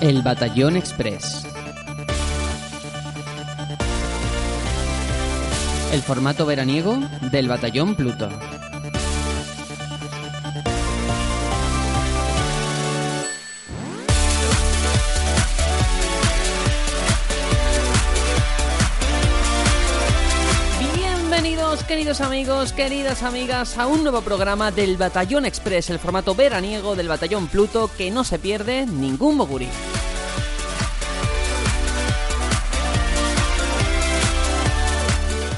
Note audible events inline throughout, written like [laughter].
El Batallón Express. El formato veraniego del Batallón Pluto. Amigos, queridas amigas, a un nuevo programa del Batallón Express, el formato veraniego del Batallón Pluto que no se pierde ningún moguri.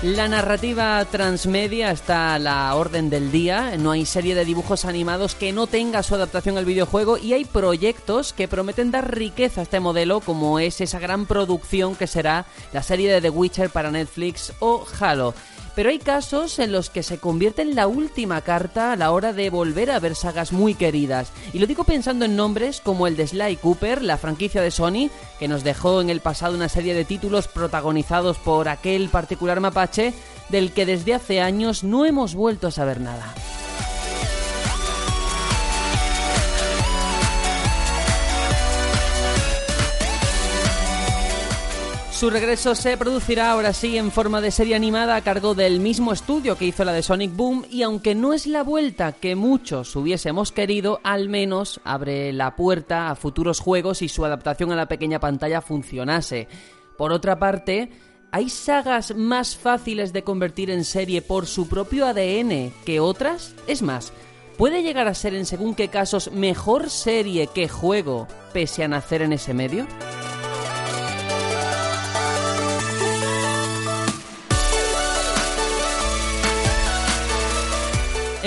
La narrativa transmedia está a la orden del día, no hay serie de dibujos animados que no tenga su adaptación al videojuego y hay proyectos que prometen dar riqueza a este modelo como es esa gran producción que será la serie de The Witcher para Netflix o Halo. Pero hay casos en los que se convierte en la última carta a la hora de volver a ver sagas muy queridas. Y lo digo pensando en nombres como el de Sly Cooper, la franquicia de Sony, que nos dejó en el pasado una serie de títulos protagonizados por aquel particular mapache, del que desde hace años no hemos vuelto a saber nada. Su regreso se producirá ahora sí en forma de serie animada a cargo del mismo estudio que hizo la de Sonic Boom y aunque no es la vuelta que muchos hubiésemos querido, al menos abre la puerta a futuros juegos y su adaptación a la pequeña pantalla funcionase. Por otra parte, ¿hay sagas más fáciles de convertir en serie por su propio ADN que otras? Es más, ¿puede llegar a ser en según qué casos mejor serie que juego pese a nacer en ese medio?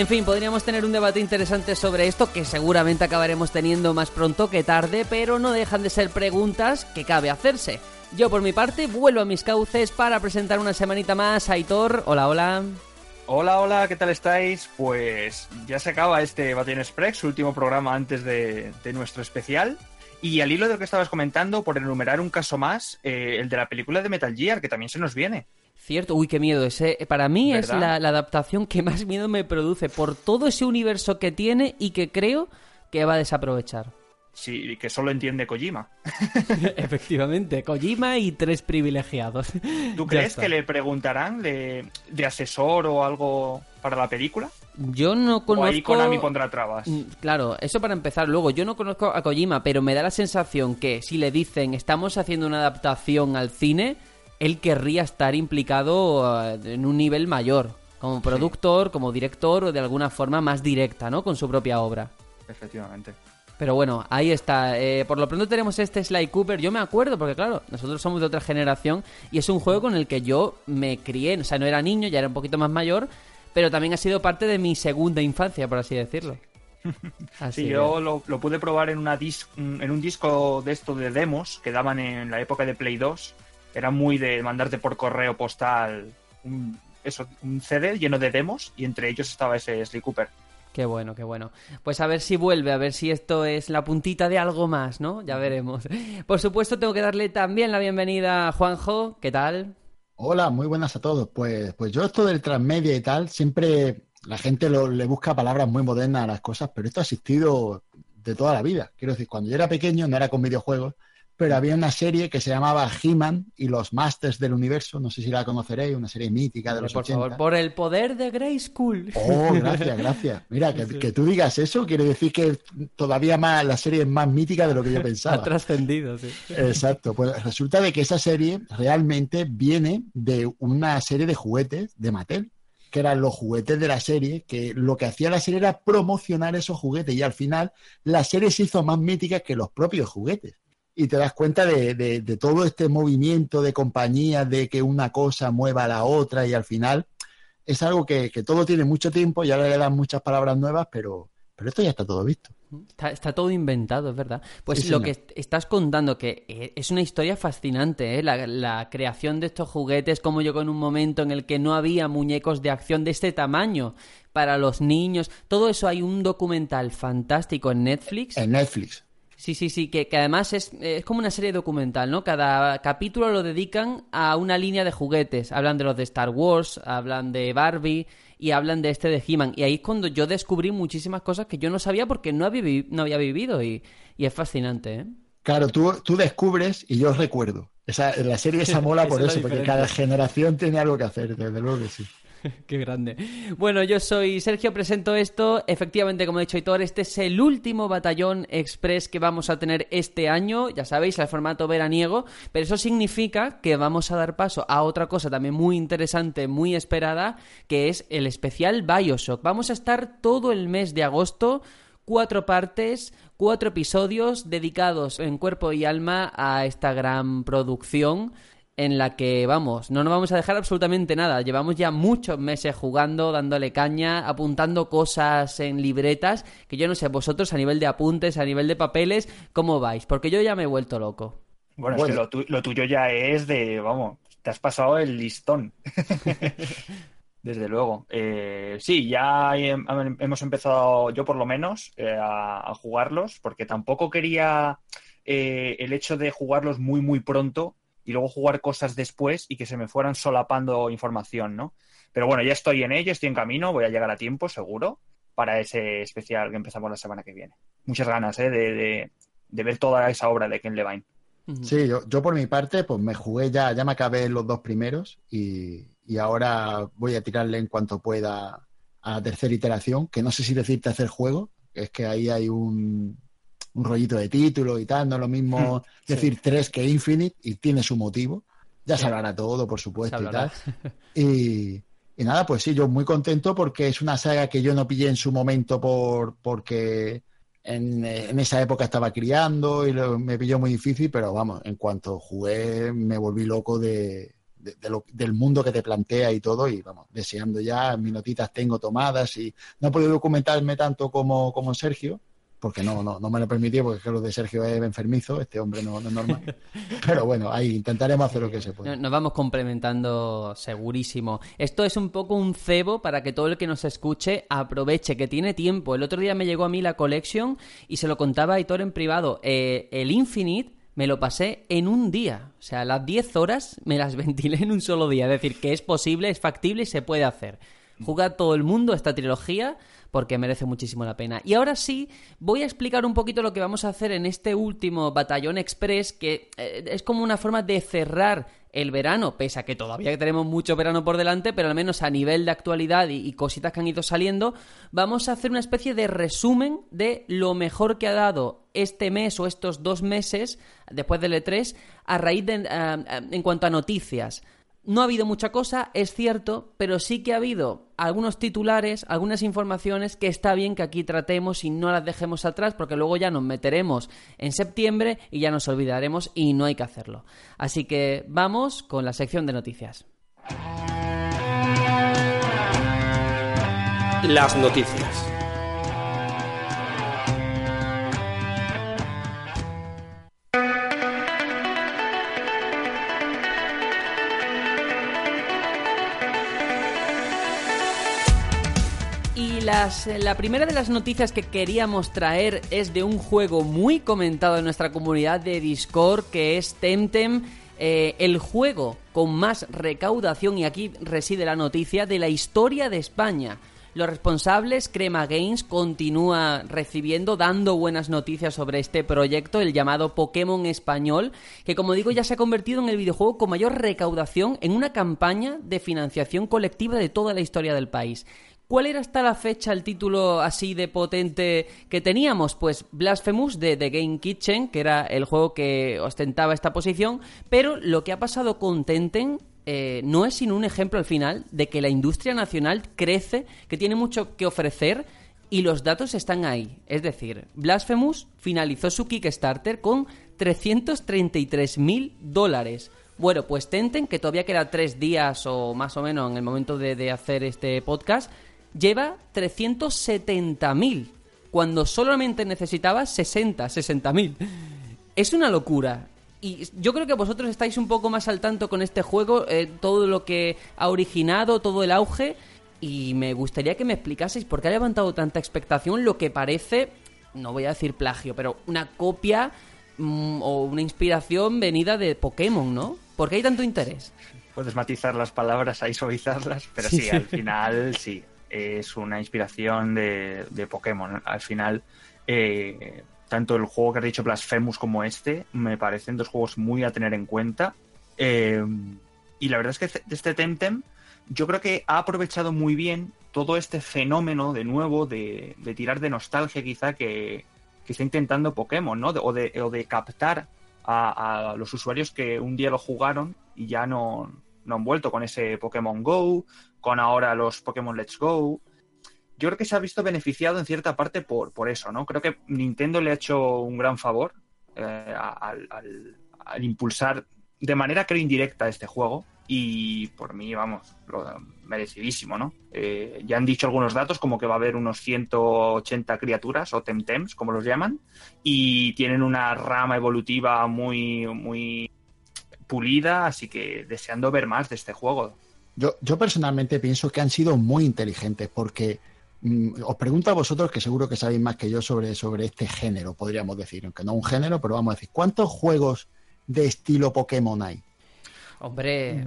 En fin, podríamos tener un debate interesante sobre esto que seguramente acabaremos teniendo más pronto que tarde, pero no dejan de ser preguntas que cabe hacerse. Yo por mi parte vuelvo a mis cauces para presentar una semanita más a Aitor. Hola, hola. Hola, hola, ¿qué tal estáis? Pues ya se acaba este Batallón Express, su último programa antes de, de, nuestro especial. Y al hilo de lo que estabas comentando, por enumerar un caso más, eh, el de la película de Metal Gear, que también se nos viene. Cierto, uy, qué miedo. Ese, para mí ¿verdad? es la, la, adaptación que más miedo me produce por todo ese universo que tiene y que creo que va a desaprovechar. Sí, que solo entiende Kojima. [laughs] [laughs] Efectivamente, Kojima y tres privilegiados. ¿Tú [laughs] crees que le preguntarán de, de, asesor o algo para la película? Yo no conozco. O ahí Konami pondrá trabas. Claro, eso para empezar. Luego, yo no conozco a Kojima, pero me da la sensación que si le dicen estamos haciendo una adaptación al cine, él querría estar implicado en un nivel mayor, como productor, sí. como director o de alguna forma más directa, ¿no? Con su propia obra. Efectivamente. Pero bueno, ahí está. Eh, por lo pronto tenemos este Sly Cooper. Yo me acuerdo, porque claro, nosotros somos de otra generación y es un juego con el que yo me crié. O sea, no era niño, ya era un poquito más mayor, pero también ha sido parte de mi segunda infancia, por así decirlo. [laughs] Así sí, yo lo, lo, pude probar en, una dis en un disco de esto de demos que daban en la época de Play 2 era muy de mandarte por correo postal un, eso, un CD lleno de demos y entre ellos estaba ese Sly Cooper. Qué bueno, qué bueno. Pues a ver si vuelve, a ver si esto es la puntita de algo más, ¿no? Ya veremos. [laughs] Por supuesto, tengo que darle también la bienvenida a Juanjo. ¿Qué tal? Hola, muy buenas a todos. Pues, pues yo esto del transmedia y tal, siempre la gente lo, le busca palabras muy modernas a las cosas, pero esto ha existido de toda la vida. Quiero decir, cuando yo era pequeño, no era con videojuegos, pero había una serie que se llamaba He-Man y los Masters del Universo, no sé si la conoceréis, una serie mítica de los por 80. Favor, por el poder de Grey School. Oh, [laughs] gracias, gracias. Mira, que, que, tú digas eso quiere decir que todavía más la serie es más mítica de lo que yo [laughs] pensaba. ha trascendido, sí. Exacto, pues resulta de que esa serie realmente viene de una serie de juguetes de Mattel que eran los juguetes de la serie, que lo que hacía la serie era promocionar esos juguetes y al final la serie se hizo más mítica que los propios juguetes y te das cuenta de, de, de, todo este movimiento de compañías, de que una cosa mueva a la otra y al final es algo que, que todo tiene mucho tiempo y ahora le dan muchas palabras nuevas, pero, pero esto ya está todo visto. Está, está, todo inventado, es verdad. Pues sí, lo señor. que estás contando, que es una historia fascinante, ¿eh? la, la, creación de estos juguetes, como llegó en un momento en el que no había muñecos de acción de este tamaño para los niños. Todo eso hay un documental fantástico en Netflix. En Netflix. Sí, sí, sí, que, que además es, es, como una serie documental, ¿no? Cada capítulo lo dedican a una línea de juguetes. Hablan de los de Star Wars, hablan de Barbie y hablan de este de He-Man. Y ahí es cuando yo descubrí muchísimas cosas que yo no sabía porque no había, no había vivido y, y es fascinante, ¿eh? Claro, tú, tú descubres y yo recuerdo. Esa, la serie esa [laughs] mola por eso, porque cada generación tiene algo que hacer, desde luego que sí. [laughs] Qué grande. Bueno, yo soy Sergio, presento esto. Efectivamente, como ha dicho Hitor, este es el último batallón express que vamos a tener este año. Ya sabéis, el formato veraniego. Pero eso significa que vamos a dar paso a otra cosa también muy interesante, muy esperada, que es el especial Bioshock. Vamos a estar todo el mes de agosto cuatro partes, cuatro episodios dedicados en cuerpo y alma a esta gran producción en la que, vamos, no nos vamos a dejar absolutamente nada. Llevamos ya muchos meses jugando, dándole caña, apuntando cosas en libretas, que yo no sé, vosotros a nivel de apuntes, a nivel de papeles, ¿cómo vais? Porque yo ya me he vuelto loco. Bueno, es que lo, tuyo ya es de, vamos, te has pasado el listón. [laughs] Desde luego. Eh, sí, ya hemos empezado, yo por lo menos, eh, a, jugarlos, porque tampoco quería eh, el hecho de jugarlos muy, muy pronto y luego jugar cosas después y que se me fueran solapando información, ¿no? Pero bueno, ya estoy en ello, estoy en camino, voy a llegar a tiempo, seguro, para ese especial que empezamos la semana que viene. Muchas ganas, ¿eh? De, ver toda esa obra de Ken Levine. Sí, yo, yo, por mi parte, pues me jugué ya, ya me acabé los dos primeros y, y ahora voy a tirarle en cuanto pueda a la tercera iteración, que no sé si decir tercer juego, es que ahí hay un, un rollito de título y tal, no es lo mismo [laughs] decir tres que Infinite y tiene su motivo. Ya se hablará todo, por supuesto, y tal. Y, nada, pues sí, yo muy contento porque es una saga que yo no pillé en su momento por porque en, esa época estaba criando y me pilló muy difícil, pero vamos, en cuanto jugué me volví loco de, del mundo que te plantea y todo, y vamos, deseando ya, mis notitas tengo tomadas y no he podido documentarme tanto como, como Sergio, porque no, no, no me lo permití, porque es que lo de Sergio es enfermizo, este hombre no, es normal. [laughs] Pero bueno, ahí intentaremos hacer lo que se pueda. Nos vamos complementando segurísimo. Esto es un poco un cebo para que todo el que nos escuche aproveche, que tiene tiempo. El otro día me llegó a mí la collection y se lo contaba a Hitor en privado. Eh, el Infinite me lo pasé en un día. O sea, las 10 horas me las [laughs] ventilé en un solo día. Es decir, que es posible, es factible y se puede hacer. Juega todo el mundo esta trilogía porque merece muchísimo la pena. Y ahora sí, voy a explicar un poquito lo que vamos a hacer en este último Batallón Express, que eh, es como una forma de cerrar el verano, pese a que todavía tenemos mucho verano por delante, pero al menos a nivel de actualidad y, cositas que han ido saliendo, vamos a hacer una especie de resumen de lo mejor que ha dado este mes o estos dos meses, después del E3, a raíz de, en cuanto a noticias. No ha habido mucha cosa, es cierto, pero sí que ha habido algunos titulares, algunas informaciones que está bien que aquí tratemos y no las dejemos atrás porque luego ya nos meteremos en septiembre y ya nos olvidaremos y no hay que hacerlo. Así que vamos con la sección de noticias. Las noticias. La primera de las noticias que queríamos traer es de un juego muy comentado en nuestra comunidad de Discord que es Temtem. Eh, el juego con más recaudación, y aquí reside la noticia, de la historia de España. Los responsables, Crema Games, continúa recibiendo, dando buenas noticias sobre este proyecto, el llamado Pokémon Español, que como digo ya se ha convertido en el videojuego con mayor recaudación en una campaña de financiación colectiva de toda la historia del país. ¿Cuál era hasta la fecha el título así de potente que teníamos? Pues Blasphemous de The Game Kitchen, que era el juego que ostentaba esta posición, pero lo que ha pasado con Tenten eh, no es sino un ejemplo al final de que la industria nacional crece, que tiene mucho que ofrecer y los datos están ahí. Es decir, Blasphemous finalizó su Kickstarter con 333.000 dólares. Bueno, pues Tenten, que todavía queda tres días o más o menos en el momento de hacer este podcast, lleva 370.000 cuando solamente necesitaba 60, 60.000. Es una locura. Y yo creo que vosotros estáis un poco más al tanto con este juego, eh, todo lo que ha originado, todo el auge. Y me gustaría que me explicaseis por qué ha levantado tanta expectación lo que parece, no voy a decir plagio, pero una copia mm, o una inspiración venida de Pokémon, ¿no? ¿Por qué hay tanto interés? Puedes matizar las palabras, ahí suavizarlas, pero sí al final sí es una inspiración de, Pokémon. Al final, eh, tanto el juego que has dicho Blasphemous como este, me parecen dos juegos muy a tener en cuenta. Eh, y la verdad es que este Temtem, yo creo que ha aprovechado muy bien todo este fenómeno de nuevo de, tirar de nostalgia quizá que, está intentando Pokémon, ¿no? o, de, captar a, los usuarios que un día lo jugaron y ya no, no han vuelto con ese Pokémon Go, con ahora los Pokémon Let's Go. Yo creo que se ha visto beneficiado en cierta parte por, por eso, ¿no? Creo que Nintendo le ha hecho un gran favor eh, al, al, impulsar de manera creo indirecta este juego y por mí, vamos, lo, merecidísimo, ¿no? Eh, ya han dicho algunos datos, como que va a haber unos 180 criaturas o temtems, como los llaman, y tienen una rama evolutiva muy, muy pulida, así que deseando ver más de este juego. Yo, yo personalmente pienso que han sido muy inteligentes porque mm, os pregunto a vosotros, que seguro que sabéis más que yo sobre, sobre este género, podríamos decir, aunque no un género, pero vamos a decir, ¿cuántos juegos de estilo Pokémon hay? Hombre.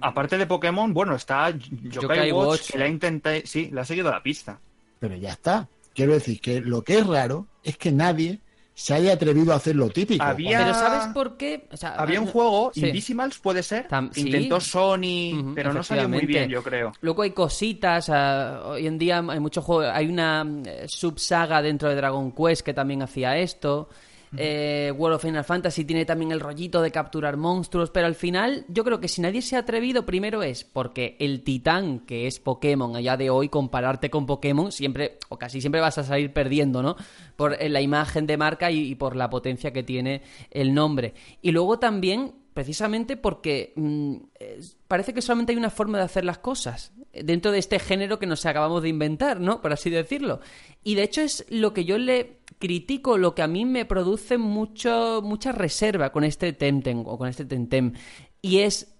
Aparte de Pokémon, bueno, está Yokai, Watch, que la intenté, sí, le ha seguido la pista. Pero ya está. Quiero decir que lo que es raro es que nadie se haya atrevido a hacer lo típico. Pero ¿sabes por qué? había un juego, Invisimals puede ser, intentó Sony, pero no salió muy bien, yo creo. Luego hay cositas, hoy en día hay muchos juegos, hay una eh, subsaga dentro de Dragon Quest que también hacía esto. Eh, World of Final Fantasy tiene también el rollito de capturar monstruos, pero al final yo creo que si nadie se ha atrevido, primero es porque el titán que es Pokémon allá de hoy, compararte con Pokémon, siempre o casi siempre vas a salir perdiendo, ¿no? Por eh, la imagen de marca y, por la potencia que tiene el nombre. Y luego también precisamente porque mm, parece que solamente hay una forma de hacer las cosas dentro de este género que nos acabamos de inventar, ¿no? Por así decirlo. Y de hecho es lo que yo le critico, lo que a mí me produce mucho, mucha reserva con este Temtem o con este Temtem. Y es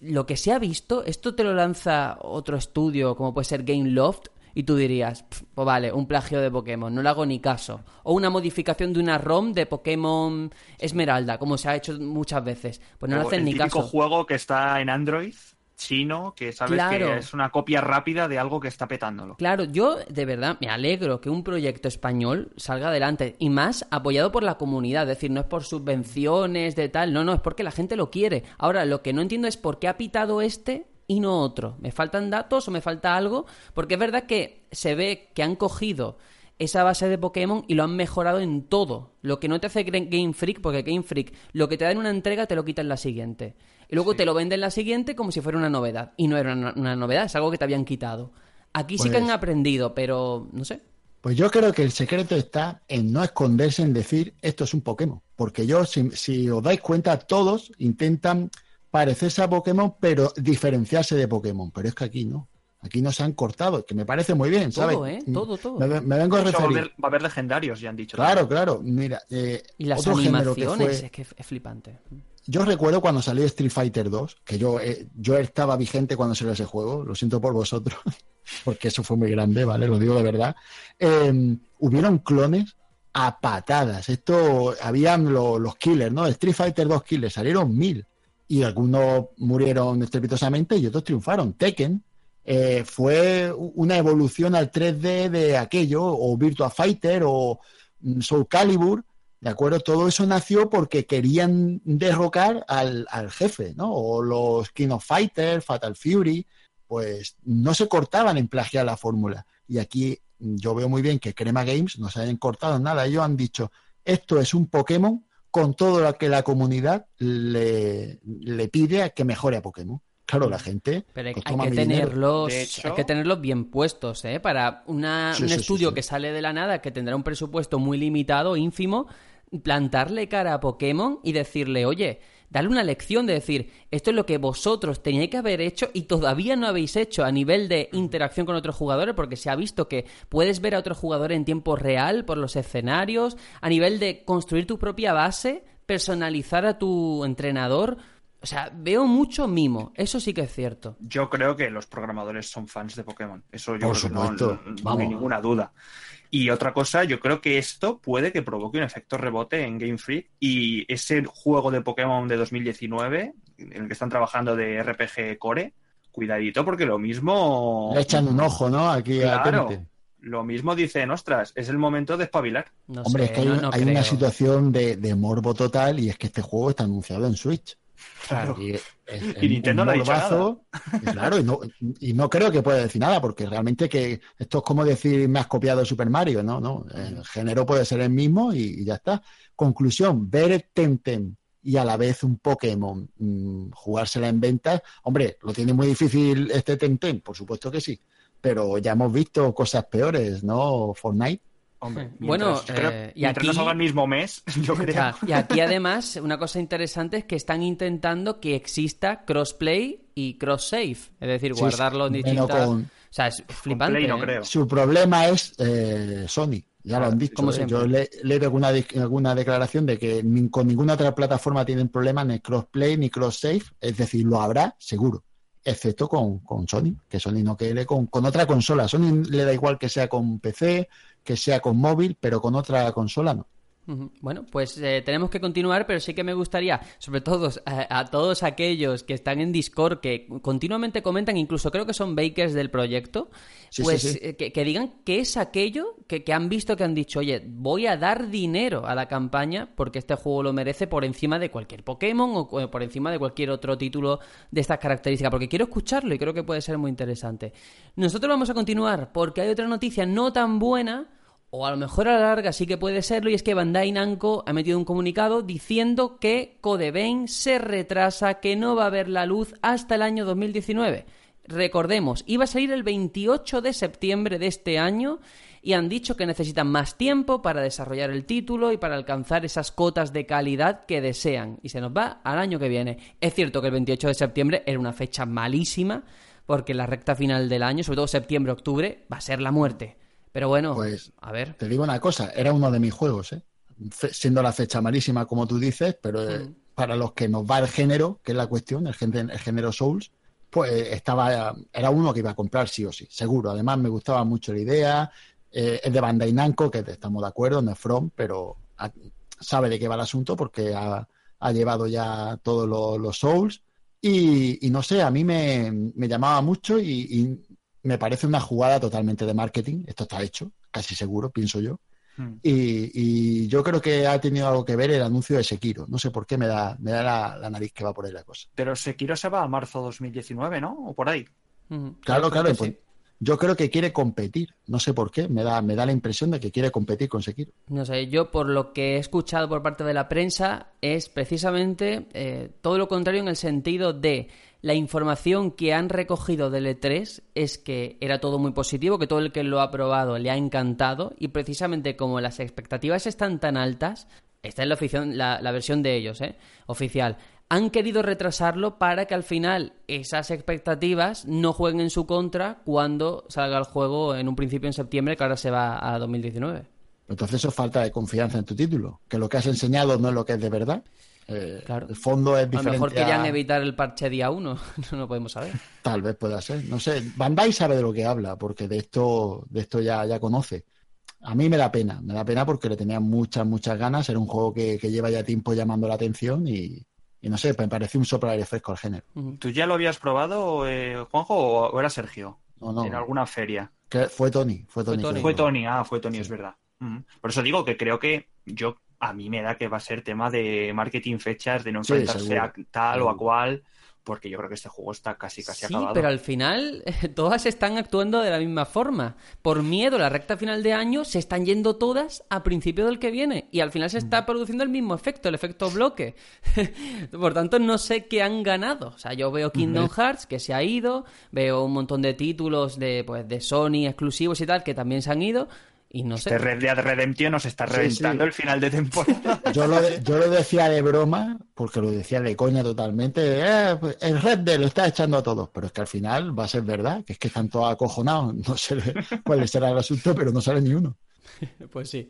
lo que se ha visto, esto te lo lanza otro estudio, como puede ser Game Loft, y tú dirías, pues vale, un plagio de Pokémon, no le hago ni caso. O una modificación de una ROM de Pokémon Esmeralda, como se ha hecho muchas veces. Pues no le hacen ni caso. El juego que está en Android chino que sabes que es una copia rápida de algo que está petándolo. Claro, yo de verdad me alegro que un proyecto español salga adelante y más apoyado por la comunidad, es decir, no es por subvenciones de tal, no, no, es porque la gente lo quiere. Ahora, lo que no entiendo es por qué ha pitado este y no otro. ¿Me faltan datos o me falta algo? Porque es verdad que se ve que han cogido esa base de Pokémon y lo han mejorado en todo. Lo que no te hace Game Freak, porque Game Freak lo que te da en una entrega te lo quita en la siguiente. Y luego te lo venden la siguiente como si fuera una novedad. Y no era una, novedad, es algo que te habían quitado. Aquí sí que han pues aprendido, pero no sé. Pues yo creo que el secreto está en no esconderse en decir esto es un Pokémon. Porque yo, si, si os dais cuenta, todos intentan parecerse a Pokémon, pero diferenciarse de Pokémon. Pero es que aquí no. Aquí no se han cortado, que me parece muy bien, ¿sabes? Todo, ¿eh? Todo, todo. Me, vengo a referir. Va a, haber, legendarios, ya han dicho. Claro, claro. Mira, eh, y las animaciones, es que es flipante. Yo recuerdo cuando salió Street Fighter 2, que yo, eh, yo estaba vigente cuando salió ese juego, lo siento por vosotros, [laughs] porque eso fue muy grande, ¿vale? Lo digo de verdad. Em, hubieron clones a patadas. Esto, habían los killers, ¿no? Street Fighter 2 killers, salieron mil. Y algunos murieron estrepitosamente y otros triunfaron. Tekken eh, fue una evolución al 3D de aquello, o Virtua Fighter, o mm, Soul Calibur, ¿De acuerdo? Todo eso nació porque querían derrocar al, jefe, ¿no? O los King of Fighters, Fatal Fury, pues no se cortaban en plagiar la fórmula. Y aquí yo veo muy bien que Crema Games no se hayan cortado nada. Ellos han dicho, esto es un Pokémon con todo lo que la comunidad le, le pide a que mejore a Pokémon. Claro, la gente. Pero hay, pues que tenerlos, hay que tenerlos bien puestos, ¿eh? Para un estudio que sale de la nada, que tendrá un presupuesto muy limitado, ínfimo, plantarle cara a Pokémon y decirle, oye, darle una lección de decir, esto es lo que vosotros teníais que haber hecho y todavía no habéis hecho a nivel de interacción con otros jugadores, porque se ha visto que puedes ver a otro jugador en tiempo real por los escenarios, a nivel de construir tu propia base, personalizar a tu entrenador. O sea, veo mucho mimo, eso sí que es cierto. Yo creo que los programadores son fans de Pokémon, eso yo creo no, hay ninguna duda. Y otra cosa, yo creo que esto puede que provoque un efecto rebote en Game Freak y ese juego de Pokémon de 2019, en el que están trabajando de RPG Core, cuidadito porque lo mismo... Le echan un ojo, ¿no? Aquí claro, lo mismo dicen, ostras, es el momento de espabilar. Hombre, es que hay, una situación de, de, morbo total y es que este juego está anunciado en Switch. Claro. Y, Nintendo no ha dicho nada. claro, y no, y no, creo que pueda decir nada, porque realmente que esto es como decir me has copiado Super Mario, ¿no? no el género puede ser el mismo y, ya está. Conclusión, ver Temtem y a la vez un Pokémon mm, jugársela en venta, hombre, lo tiene muy difícil este Temtem, por supuesto que sí, pero ya hemos visto cosas peores, ¿no? Fortnite bueno, eh, y aquí no el mismo mes, [laughs] yo creo. y aquí además una cosa interesante es que están intentando que exista crossplay y cross save, es decir, guardarlo en distintas. O sea, es flipante. ¿eh? Su problema es eh, Sony. Ya lo han dicho. Yo le, he alguna, alguna declaración de que con ninguna otra plataforma tienen problema ni crossplay ni cross save, es decir, lo habrá seguro excepto con, con, Sony, que Sony no quiere con, con otra consola. Sony le da igual que sea con PC, que sea con móvil, pero con otra consola no. Bueno, pues eh, tenemos que continuar, pero sí que me gustaría, sobre todo a, todos aquellos que están en Discord, que continuamente comentan, incluso creo que son bakers del proyecto, pues eh, que, digan qué es aquello que, han visto que han dicho, oye, voy a dar dinero a la campaña porque este juego lo merece por encima de cualquier Pokémon o por encima de cualquier otro título de estas características, porque quiero escucharlo y creo que puede ser muy interesante. Nosotros vamos a continuar porque hay otra noticia no tan buena o a lo mejor a la larga sí que puede serlo, y es que Bandai Namco ha metido un comunicado diciendo que Code Vein se retrasa, que no va a ver la luz hasta el año 2019. Recordemos, iba a salir el 28 de septiembre de este año y han dicho que necesitan más tiempo para desarrollar el título y para alcanzar esas cotas de calidad que desean. Y se nos va al año que viene. Es cierto que el 28 de septiembre era una fecha malísima, porque la recta final del año, sobre todo septiembre-octubre, va a ser la muerte. Pero bueno, pues, a ver. Te digo una cosa, era uno de mis juegos, ¿eh? siendo la fecha malísima, como tú dices, pero eh, para los que nos va el género, que es la cuestión, el, el género Souls, pues estaba, era uno que iba a comprar sí o sí, seguro. Además, me gustaba mucho la idea. Eh, es de Bandai Namco, que estamos de acuerdo, no es From, pero sabe de qué va el asunto porque ha, llevado ya todos los, Souls. Y, no sé, a mí me, llamaba mucho y, me parece una jugada totalmente de marketing. Esto está hecho, casi seguro, pienso yo. Hmm. Y, yo creo que ha tenido algo que ver el anuncio de Sekiro. No sé por qué me da, me da la, nariz que va por ahí la cosa. Pero Sekiro se va a marzo 2019, ¿no? O por ahí. Claro, claro. Pues, yo creo que quiere competir. No sé por qué. Me da, me da la impresión de que quiere competir con Sekiro. No sé, yo por lo que he escuchado por parte de la prensa es precisamente eh, todo lo contrario en el sentido de la información que han recogido del E3 es que era todo muy positivo, que todo el que lo ha probado le ha encantado y precisamente como las expectativas están tan altas, esta es la, la, versión de ellos, ¿eh? oficial, han querido retrasarlo para que al final esas expectativas no jueguen en su contra cuando salga el juego en un principio en septiembre, que ahora se va a 2019. Entonces eso falta de confianza en tu título, que lo que has enseñado no es lo que es de verdad. Eh, el fondo es diferente. A lo mejor querían evitar el parche día 1, [laughs] no lo podemos saber. Tal vez pueda ser, no sé. Bandai sabe de lo que habla, porque de esto, de esto ya, ya conoce. A mí me da pena, me da pena porque le tenía muchas, muchas ganas. Era un juego que, lleva ya tiempo llamando la atención y, no sé, me parece un soplo aire fresco al género. ¿Tú ya lo habías probado, eh, Juanjo, o, era Sergio? No, no. En alguna feria. fue Tony, fue Tony. Fue Tony, ah, fue Tony, es verdad. Por eso digo que creo que yo a mí me da que va a ser tema de marketing fechas, de no enfrentarse a tal o a cual, porque yo creo que este juego está casi casi sí, acabado. pero al final [laughs] todas están actuando de la misma forma. Por miedo a la recta final de año se están yendo todas a principio del que viene y al final se está mm. produciendo el mismo efecto, el efecto bloque. [laughs] Por tanto, no sé qué han ganado. O sea, yo veo Kingdom Hearts que se ha ido, veo un montón de títulos de pues de Sony exclusivos y tal que también se han ido y no sé. Este Red Dead Redemption nos está reventando el final de temporada. [laughs] Yo lo, yo lo decía de broma, porque lo decía de coña totalmente. Eh, el Red Dead lo está echando a todos, pero es que al final va a ser verdad, que es que están todos acojonados. No sé [laughs] cuál será el asunto, pero no sale ni uno. [laughs] Pues sí.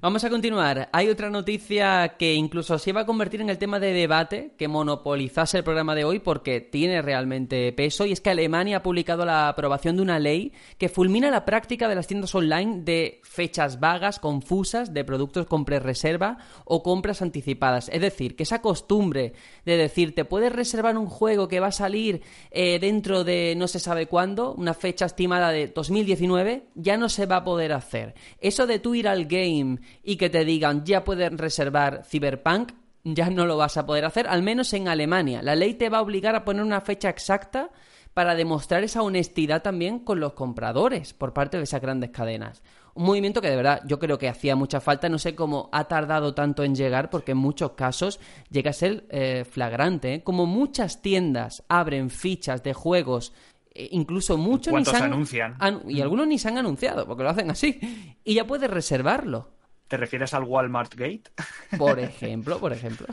Vamos a continuar. Hay otra noticia que incluso se iba a convertir en el tema de debate que monopolizase el programa de hoy porque tiene realmente peso y es que Alemania ha publicado la aprobación de una ley que fulmina la práctica de las tiendas online de fechas vagas, confusas, de productos con pre-reserva o compras anticipadas. Es decir, que esa costumbre de decir te puedes reservar un juego que va a salir eh, dentro de no se sabe cuándo, una fecha estimada de 2019, ya no se va a poder hacer. Eso de tú ir al game y que te digan ya puedes reservar Cyberpunk, ya no lo vas a poder hacer, al menos en Alemania. La ley te va a obligar a poner una fecha exacta para demostrar esa honestidad también con los compradores por parte de esas grandes cadenas. Un movimiento que de verdad yo creo que hacía mucha falta, no sé cómo ha tardado tanto en llegar, porque en muchos casos llega a ser eh, flagrante. ¿eh? Como muchas tiendas abren fichas de juegos eh, incluso muchos ni se han, anuncian? y algunos ni se han anunciado, porque lo hacen así. Y ya puedes reservarlo. ¿Te refieres al Walmart Gate? [laughs] Por ejemplo, por ejemplo.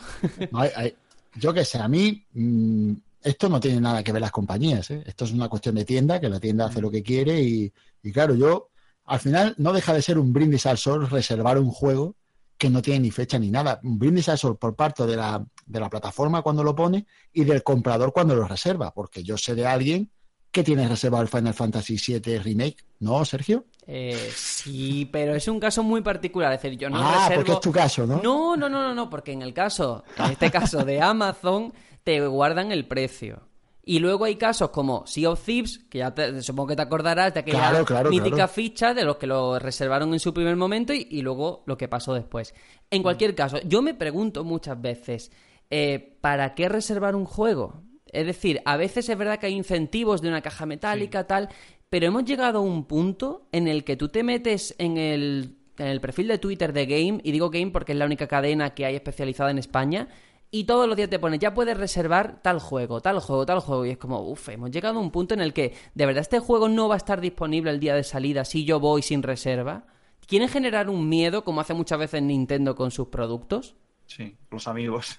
yo qué sé, a mí mm, esto no tiene nada que ver las compañías. ¿eh? Esto es una cuestión de tienda, que la tienda hace lo que quiere y, claro, yo al final no deja de ser un brindis al sol reservar un juego que no tiene ni fecha ni nada. Un brindis al sol por parte de la, de la plataforma cuando lo pone y del comprador cuando lo reserva, porque yo sé de alguien ¿Qué tienes reservado el Final Fantasy VII Remake? ¿No, Sergio? Eh, sí, pero es un caso muy particular. Es decir, yo no ah, reservo... porque es tu caso, ¿no? No, no, no, no, no, porque en el caso, en este [laughs] caso de Amazon, te guardan el precio. Y luego hay casos como Sea of Thieves, que ya supongo que te acordarás de aquella mítica ficha de los que lo reservaron en su primer momento y, luego lo que pasó después. En cualquier caso, yo me pregunto muchas veces, eh, ¿para qué reservar un juego? Es decir, a veces es verdad que hay incentivos de una caja metálica, tal, pero hemos llegado a un punto en el que tú te metes en el, en el perfil de Twitter de Game, y digo Game porque es la única cadena que hay especializada en España, y todos los días te pones, ya puedes reservar tal juego, tal juego, tal juego, y es como, uff, hemos llegado a un punto en el que de verdad este juego no va a estar disponible el día de salida si yo voy sin reserva. ¿Quieren generar un miedo como hace muchas veces Nintendo con sus productos? Sí, los amigos.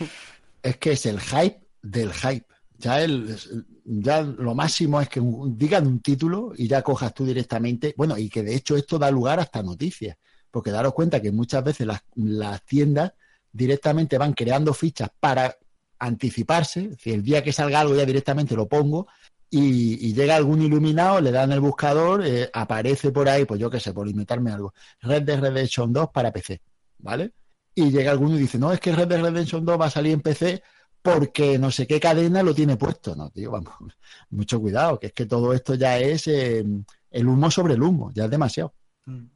[laughs] es que es el hype del hype. Ya, el, ya lo máximo es que digan un título y ya cojas tú directamente. Bueno, y que de hecho esto da lugar hasta noticias, porque daros cuenta que muchas veces las, tiendas directamente van creando fichas para anticiparse. Si el día que salga algo ya directamente lo pongo y, llega algún iluminado, le dan el buscador, eh, aparece por ahí, pues yo qué sé, por limitarme algo, Red Dead Redemption 2 para PC, ¿vale? Y llega alguno y dice, no, es que Red Dead Redemption 2 va a salir en PC porque no sé qué cadena lo tiene puesto. No, tío, vamos, [laughs] mucho cuidado, que es que todo esto ya es eh, el humo sobre el humo, ya es demasiado. Mm.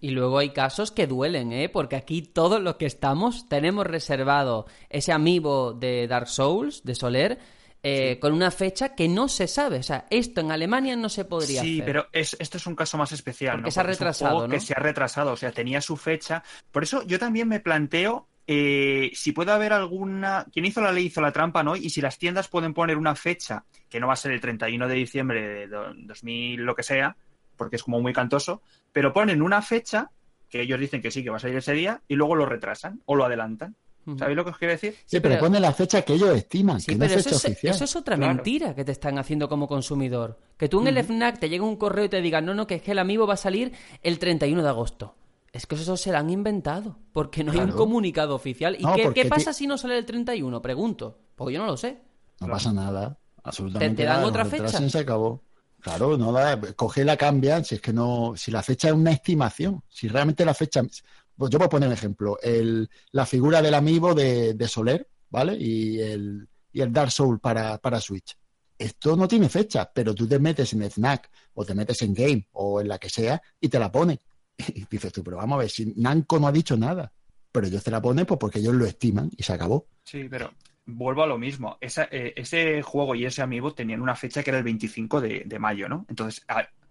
Y luego hay casos que duelen, ¿eh? Porque aquí todos los que estamos tenemos reservado ese amiibo de Dark Souls, de Soler, eh, con una fecha que no se sabe. O sea, esto en Alemania no se podría sí, hacer. Sí, pero es, esto es un caso más especial. Porque se ha retrasado, Que se ha retrasado, o sea, tenía su fecha. Por eso yo también me planteo eh, si puede haber alguna. Quien hizo la ley hizo la trampa, ¿no? Y si las tiendas pueden poner una fecha, que no va a ser el 31 de diciembre de 2000, lo que sea, porque es como muy cantoso, pero ponen una fecha, que ellos dicen que sí, que va a salir ese día, y luego lo retrasan o lo adelantan. ¿Sabéis lo que os quiero decir? Sí, pero, ponen la fecha que ellos estiman, que no es fecha eso, oficial. eso es otra mentira que te están haciendo como consumidor. Que tú en el FNAC te llegue un correo y te digan, no, no, que es que el amigo va a salir el 31 de agosto. Es que eso se lo han inventado, porque no hay un comunicado oficial. ¿Y qué, pasa si no sale el 31? Pregunto, porque yo no lo sé. No pasa nada, absolutamente ¿Te, dan otra fecha? Se acabó. Claro, no la, coge la cambian, si es que no, si la fecha es una estimación, si realmente la fecha, pues yo puedo poner un ejemplo, el, la figura del amigo de, Soler, ¿vale? Y el, y el Dark Soul para, para Switch. Esto no tiene fecha, pero tú te metes en Snack o te metes en Game o en la que sea y te la pone. Y [laughs] dices tú, pero vamos a ver, si Nanco no ha dicho nada, pero ellos te la ponen pues porque ellos lo estiman y se acabó. Sí, pero vuelvo a lo mismo. Eh, ese juego y ese amigo tenían una fecha que era el 25 de, mayo, ¿no? Entonces,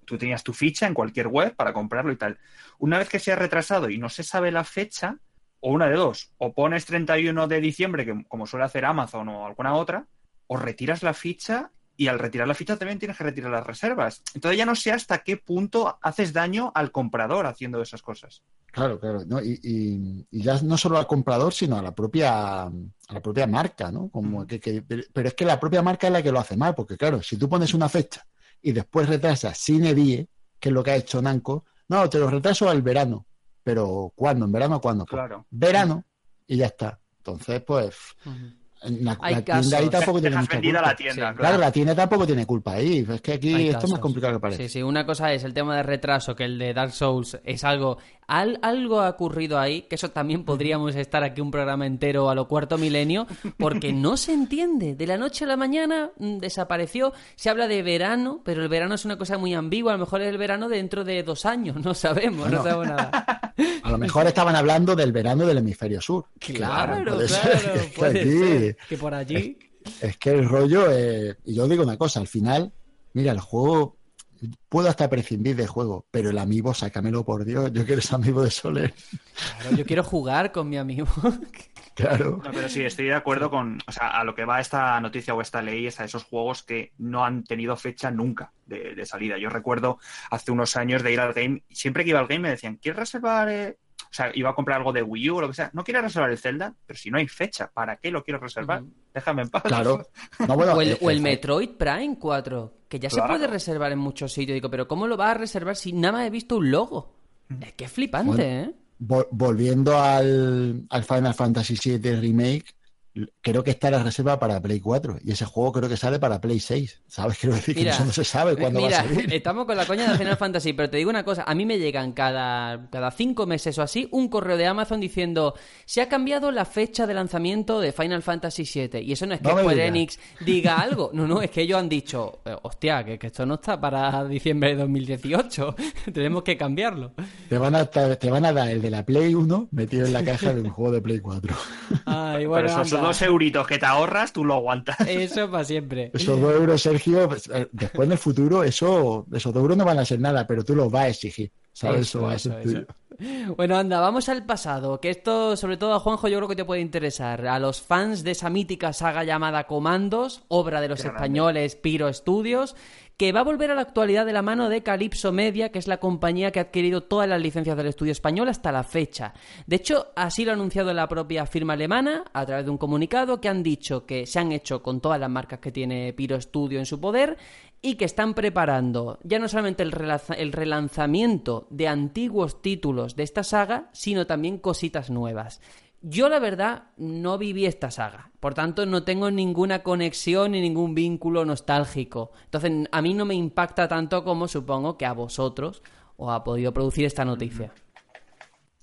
tú tenías tu ficha en cualquier web para comprarlo y tal. Una vez que se ha retrasado y no se sabe la fecha, o una de dos, o pones 31 de diciembre, que como suele hacer Amazon o alguna otra, o retiras la ficha y al retirar la ficha también tienes que retirar las reservas. Entonces ya no sé hasta qué punto haces daño al comprador haciendo esas cosas. Claro, claro. Y, ya no solo al comprador, sino a la propia, a la propia marca, ¿no? Como que, pero es que la propia marca es la que lo hace mal, porque claro, si tú pones una fecha y después retrasas sin edie, que es lo que ha hecho Nanco, no, te lo retraso al verano. Pero ¿cuándo? ¿En verano cuándo? Pues claro. Verano y ya está. Entonces, pues... La, tienda ahí tampoco tiene mucha culpa. La tienda, claro. la tienda tampoco tiene culpa ahí. Es que aquí esto es más complicado que parece. Sí, sí, una cosa es el tema de retraso, que el de Dark Souls es algo. Algo ha ocurrido ahí, que eso también podríamos estar aquí un programa entero a lo cuarto milenio, porque no se entiende. De la noche a la mañana mm, desapareció. Se habla de verano, pero el verano es una cosa muy ambigua. A lo mejor es el verano dentro de dos años, no sabemos, no sabemos nada. [laughs] A lo mejor estaban hablando del verano del hemisferio sur. Claro, claro, puede que por allí. Es, que el rollo, eh, y yo digo una cosa, al final, mira, el juego, puedo hasta prescindir de juego, pero el amigo, sácamelo por Dios, yo quiero ser amigo de Soler. Claro, yo quiero jugar con mi amigo. [laughs] Claro. pero sí, estoy de acuerdo con, o sea, a lo que va esta noticia o esta ley es a esos juegos que no han tenido fecha nunca de, salida. Yo recuerdo hace unos años de ir al game, siempre que iba al game me decían, ¿quieres reservar eh, o sea, iba a comprar algo de Wii U o lo que sea. No quiero reservar el Zelda, pero si no hay fecha, ¿para qué lo quiero reservar? Déjame en paz. Claro. [laughs] o, el, eh, eh, Metroid Prime 4, que ya se puede reservar en muchos sitios. Digo, pero ¿cómo lo vas a reservar si nada más he visto un logo? Es que es flipante, ¿eh? volviendo al, al Final Fantasy VII Remake, creo que está la reserva para Play 4 y ese juego creo que sale para Play 6. ¿Sabes? [laughs] Quiero decir que eso no se sabe cuándo va a salir. Estamos con la coña de Final [laughs] Fantasy, pero te digo una cosa, a mí me llegan cada, cada cinco meses o así un correo de Amazon diciendo se ha cambiado la fecha de lanzamiento de Final Fantasy VII y eso no es que Square Enix diga algo, no, no, es que ellos han dicho, eh, hostia, que, esto no está para diciembre de 2018, [laughs] tenemos que cambiarlo. Te van, a, te van a dar el de la Play 1 metido en la caja de un juego de Play 4. Ay, bueno, dos euritos que te ahorras, tú lo aguantas. [laughs] Eso para siempre. Esos dos euros, Sergio, pues, eh, después en el futuro, eso, esos dos euros no van a ser nada, pero tú los vas a exigir. ¿Sabes? Bueno, anda, vamos al pasado, que esto, sobre todo a Juanjo, yo creo que te puede interesar. A los fans de esa mítica saga llamada Comandos, obra de los españoles Piro Studios, que va a volver a la actualidad de la mano de Calypso Media, que es la compañía que ha adquirido todas las licencias del estudio español hasta la fecha. De hecho, así lo ha anunciado la propia firma alemana a través de un comunicado que han dicho que se han hecho con todas las marcas que tiene Piro Studio en su poder y que están preparando ya no solamente el, el relanzamiento de antiguos títulos de esta saga, sino también cositas nuevas. Yo la verdad no viví esta saga, por tanto no tengo ninguna conexión ni ningún vínculo nostálgico. Entonces a mí no me impacta tanto como supongo que a vosotros os ha podido producir esta noticia.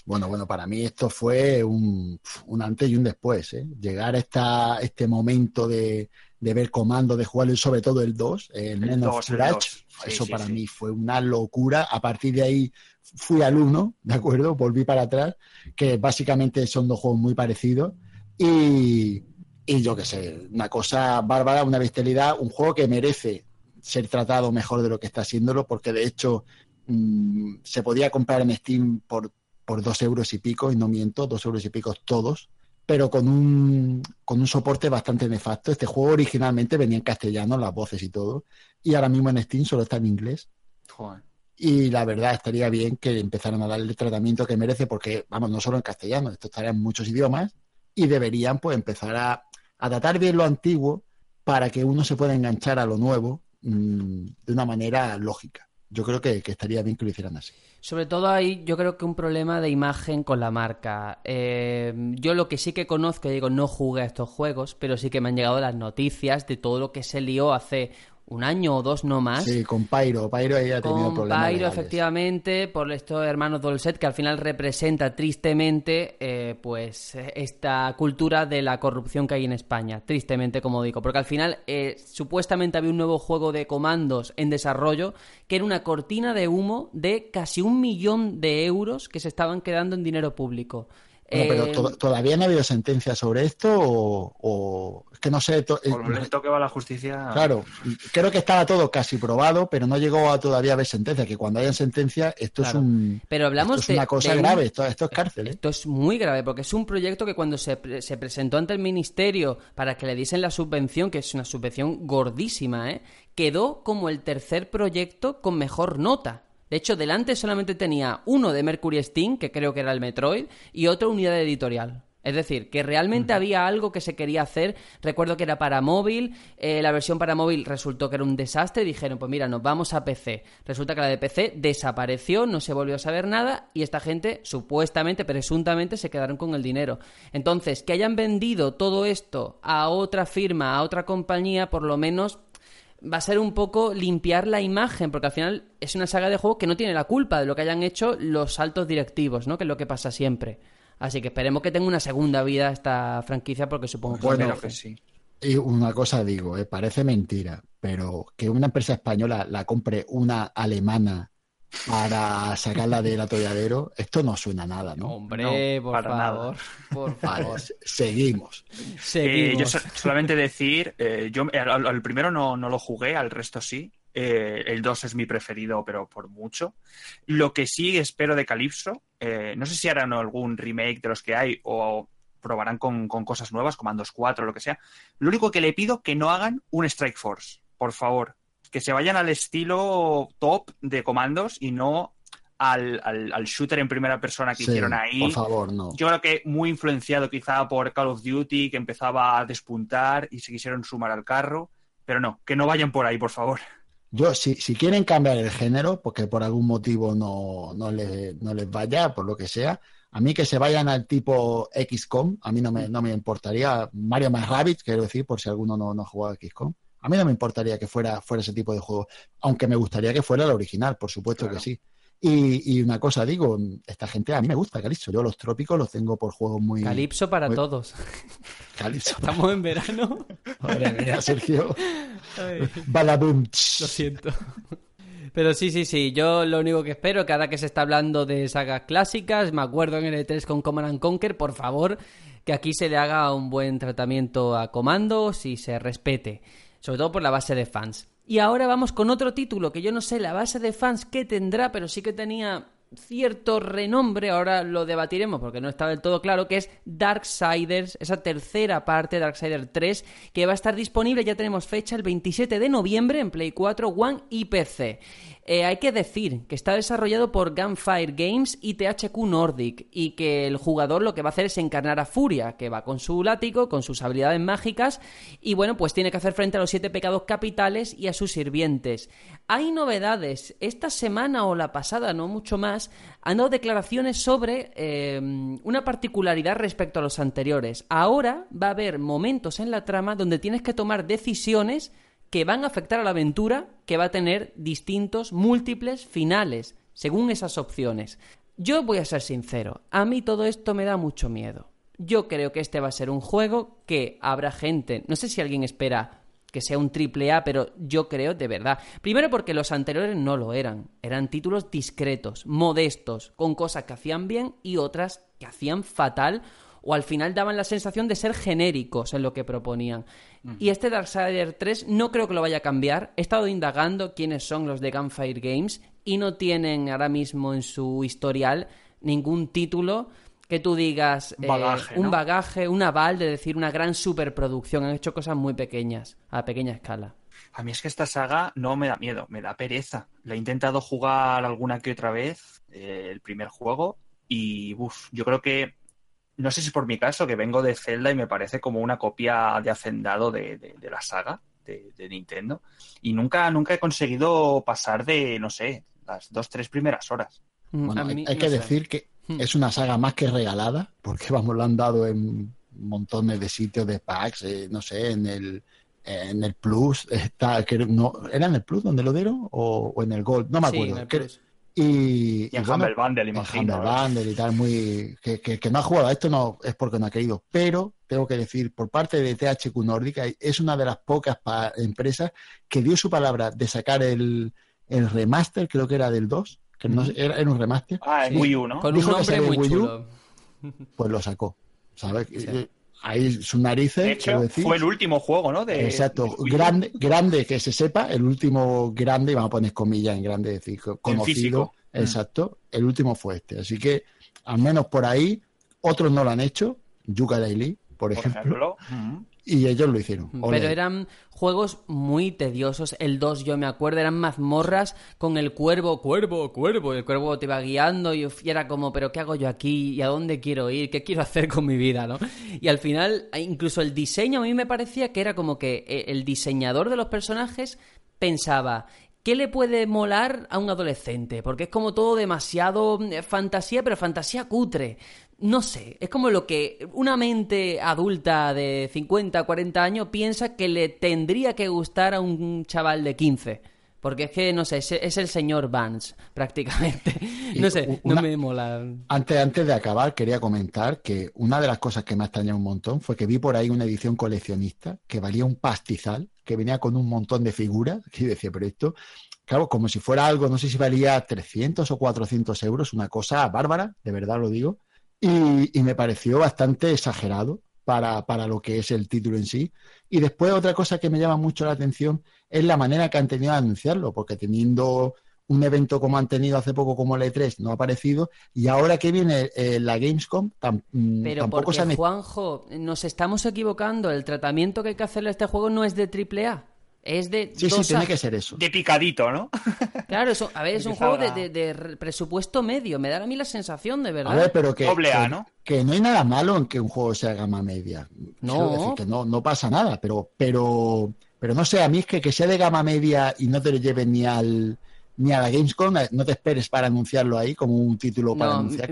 Bueno, bueno, para mí esto fue un, un antes y un después. ¿eh? Llegar a esta, este momento de, de ver comando, de jugarlo y sobre todo el 2, el, el, menos 2, eso para mí fue una locura. A partir de ahí fui alumno, ¿de acuerdo? Volví para atrás, que básicamente son dos juegos muy parecidos. Y, y yo qué sé, una cosa bárbara, una bestialidad, un juego que merece ser tratado mejor de lo que está haciéndolo, porque de hecho mm, se podía comprar en Steam por, por dos euros y pico, y no miento, dos euros y pico todos, pero con un, con un soporte bastante nefasto. Este juego originalmente venía en castellano, las voces y todo, y ahora mismo en Steam solo está en inglés. Joder y la verdad estaría bien que empezaran a darle el tratamiento que merece porque, vamos, no solo en castellano, esto estaría en muchos idiomas y deberían pues empezar a, a tratar bien lo antiguo para que uno se pueda enganchar a lo nuevo mm, de una manera lógica. Yo creo que, estaría bien que lo hicieran así. Sobre todo hay, yo creo que un problema de imagen con la marca. Eh, yo lo que sí que conozco, digo, no jugué a estos juegos, pero sí que me han llegado las noticias de todo lo que se lió hace un año o dos no más. Sí, con Pyro. Pyro ahí ha tenido con Pyro, efectivamente, por estos hermanos Dolcet, que al final representa tristemente eh, pues esta cultura de la corrupción que hay en España. Tristemente, como digo. Porque al final eh, supuestamente había un nuevo juego de comandos en desarrollo que era una cortina de humo de casi un millón de euros que se estaban quedando en dinero público pero eh, todavía no ha habido sentencia sobre esto o, es que no sé. Por lo lento que va la justicia. Claro, creo que estaba todo casi probado, pero no llegó a todavía haber sentencia. Que cuando haya sentencia, esto es un. Pero hablamos esto es una cosa grave. Esto, es cárcel. ¿eh? Esto es muy grave porque es un proyecto que cuando se, se presentó ante el ministerio para que le diesen la subvención, que es una subvención gordísima, ¿eh? quedó como el tercer proyecto con mejor nota. De hecho, delante solamente tenía uno de Mercury Steam, que creo que era el Metroid, y otra unidad editorial. Es decir, que realmente había algo que se quería hacer. Recuerdo que era para móvil, eh, la versión para móvil resultó que era un desastre. Dijeron, pues mira, nos vamos a PC. Resulta que la de PC desapareció, no se volvió a saber nada y esta gente supuestamente, presuntamente, se quedaron con el dinero. Entonces, que hayan vendido todo esto a otra firma, a otra compañía, por lo menos va a ser un poco limpiar la imagen, porque al final es una saga de juego que no tiene la culpa de lo que hayan hecho los altos directivos, ¿no? Que es lo que pasa siempre. Así que esperemos que tenga una segunda vida esta franquicia porque supongo que, bueno, que sí. Y una cosa digo, eh, parece mentira, pero que una empresa española la compre una alemana para sacarla del atolladero, esto no suena nada, ¿no? Hombre, por, favor, por favor. seguimos. Eh, yo solamente decir, eh, yo al, primero no, no, lo jugué, al resto sí. Eh, el 2 es mi preferido, pero por mucho. Lo que sí espero de Calypso, eh, no sé si harán algún remake de los que hay o probarán con, cosas nuevas, Comandos 4 o lo que sea. Lo único que le pido que no hagan un Strike Force, por favor. Que se vayan al estilo top de comandos y no al, shooter en primera persona que hicieron ahí. Por favor, no. Yo creo que muy influenciado quizá por Call of Duty, que empezaba a despuntar y se quisieron sumar al carro. Pero no, que no vayan por ahí, por favor. Yo, si, si quieren cambiar el género, porque por algún motivo no, no, les, no les vaya, por lo que sea, a mí que se vayan al tipo XCOM, a mí no me, no me importaría. Mario más Rabbit, quiero decir, por si alguno no, no ha jugado a XCOM. A mí no me importaría que fuera, fuera ese tipo de juego, aunque me gustaría que fuera el original, por supuesto que sí. Y, una cosa digo, esta gente a mí me gusta Calipso. Yo los trópicos los tengo por juegos muy. Calipso para todos. [laughs] Calipso. Estamos en verano. Madre mía, Sergio. Balabum. Lo siento. Pero sí, sí, sí. Yo lo único que espero, cada que se está hablando de sagas clásicas, me acuerdo en el E3 con Command Conquer, por favor, que aquí se le haga un buen tratamiento a comandos y se respete. Sobre todo por la base de fans. Y ahora vamos con otro título que yo no sé la base de fans que tendrá, pero sí que tenía cierto renombre, ahora lo debatiremos porque no está del todo claro, que es Darksiders, esa tercera parte, Darksiders 3, que va a estar disponible, ya tenemos fecha, el 27 de noviembre en Play 4, One y PC. Eh, hay que decir que está desarrollado por Gunfire Games y THQ Nordic y que el jugador lo que va a hacer es encarnar a Furia, que va con su látigo, con sus habilidades mágicas y bueno, pues tiene que hacer frente a los siete pecados capitales y a sus sirvientes. Hay novedades. Esta semana o la pasada, no mucho más, han dado declaraciones sobre eh, una particularidad respecto a los anteriores. Ahora va a haber momentos en la trama donde tienes que tomar decisiones que van a afectar a la aventura que va a tener distintos, múltiples finales, según esas opciones. Yo voy a ser sincero, a mí todo esto me da mucho miedo. Yo creo que este va a ser un juego que habrá gente, no sé si alguien espera que sea un triple A, pero yo creo de verdad. Primero porque los anteriores no lo eran, eran títulos discretos, modestos, con cosas que hacían bien y otras que hacían fatal o al final daban la sensación de ser genéricos en lo que proponían. Y este Darksiders 3 no creo que lo vaya a cambiar. He estado indagando quiénes son los de Gunfire Games y no tienen ahora mismo en su historial ningún título que tú digas eh, un bagaje, un aval de decir una gran superproducción. Han hecho cosas muy pequeñas, a pequeña escala. A mí es que esta saga no me da miedo, me da pereza. La he intentado jugar alguna que otra vez, eh, el primer juego, y uf, yo creo que no sé si es por mi caso, que vengo de Zelda y me parece como una copia de hacendado de, la saga de, Nintendo. Y nunca, nunca he conseguido pasar de, no sé, las dos, tres primeras horas. Mm, hay, que decir que hmm. es una saga más que regalada, porque vamos, lo han dado en montones de sitios de packs, eh, no sé, en el en el Plus, está, que no, ¿era en el Plus donde lo dieron? O, en el Gold, no me acuerdo. Y, y, en Humble Bundle, imagino. Humble Bundle y tal, muy. Que, que, no ha jugado a esto no es porque no ha querido. Pero tengo que decir, por parte de THQ Nordic, es una de las pocas empresas que dio su palabra de sacar el, el remaster, creo que era del 2, que no, era, era, un remaster. Ah, en Wii U, ¿no? Con un nombre muy chulo. pues lo sacó. ¿Sabes? Ahí sus narices. De hecho, fue el último juego, ¿no? De, Exacto, grande, grande que se sepa, el último grande, vamos a poner comillas en grande, decir, conocido. Mm. Exacto, el último fue este. Así que, al menos por ahí, otros no lo han hecho, Yuka Daily, por, ejemplo. Y ellos lo hicieron. Pero eran juegos muy tediosos. El 2, yo me acuerdo, eran mazmorras con el cuervo, cuervo, cuervo. El cuervo te iba guiando y era como, ¿pero qué hago yo aquí? ¿Y a dónde quiero ir? ¿Qué quiero [laughs] hacer con mi vida? ¿no? Y al final, incluso el diseño a mí me parecía que era como que eh, el diseñador de los personajes pensaba, ¿Qué le puede molar a un adolescente? Porque es como todo demasiado eh, fantasía, pero fantasía cutre. No sé, es como lo que una mente adulta de 50, 40 años piensa que le tendría que gustar a un chaval de 15. Porque es que, no sé, es, el señor Vance, [laughs] prácticamente. no sé, no me mola. Antes, antes de acabar, quería comentar que una de las cosas que me ha extrañado un montón fue que vi por ahí una edición coleccionista que valía un pastizal, que venía con un montón de figuras, [laughs] y decía, pero esto, claro, como si fuera algo, no sé si valía 300 o 400 euros, una cosa bárbara, de verdad lo digo, y, y me pareció bastante exagerado para, para, lo que es el título en sí. Y después otra cosa que me llama mucho la atención es la manera que han tenido de anunciarlo, porque teniendo un evento como han tenido hace poco como el E3 no ha aparecido y ahora que viene eh, la Gamescom mm, Pero tampoco porque, Juanjo, nos estamos equivocando, el tratamiento que hay que hacerle a este juego no es de AAA. Es de. Sí, sí, tiene que ser eso. De picadito, ¿no? [laughs] Claro, a ver, es un juego de, presupuesto medio. Me da a mí la sensación, de verdad. A ver, pero que. Doble A, ¿no? Que, no hay nada malo en que un juego sea gama media. No. que no, no pasa nada, pero, pero, pero no sé, a mí es que, que sea de gama media y no te lo lleve ni al ni a la Gamescom, eh, no te esperes para anunciarlo ahí como un título para anunciar.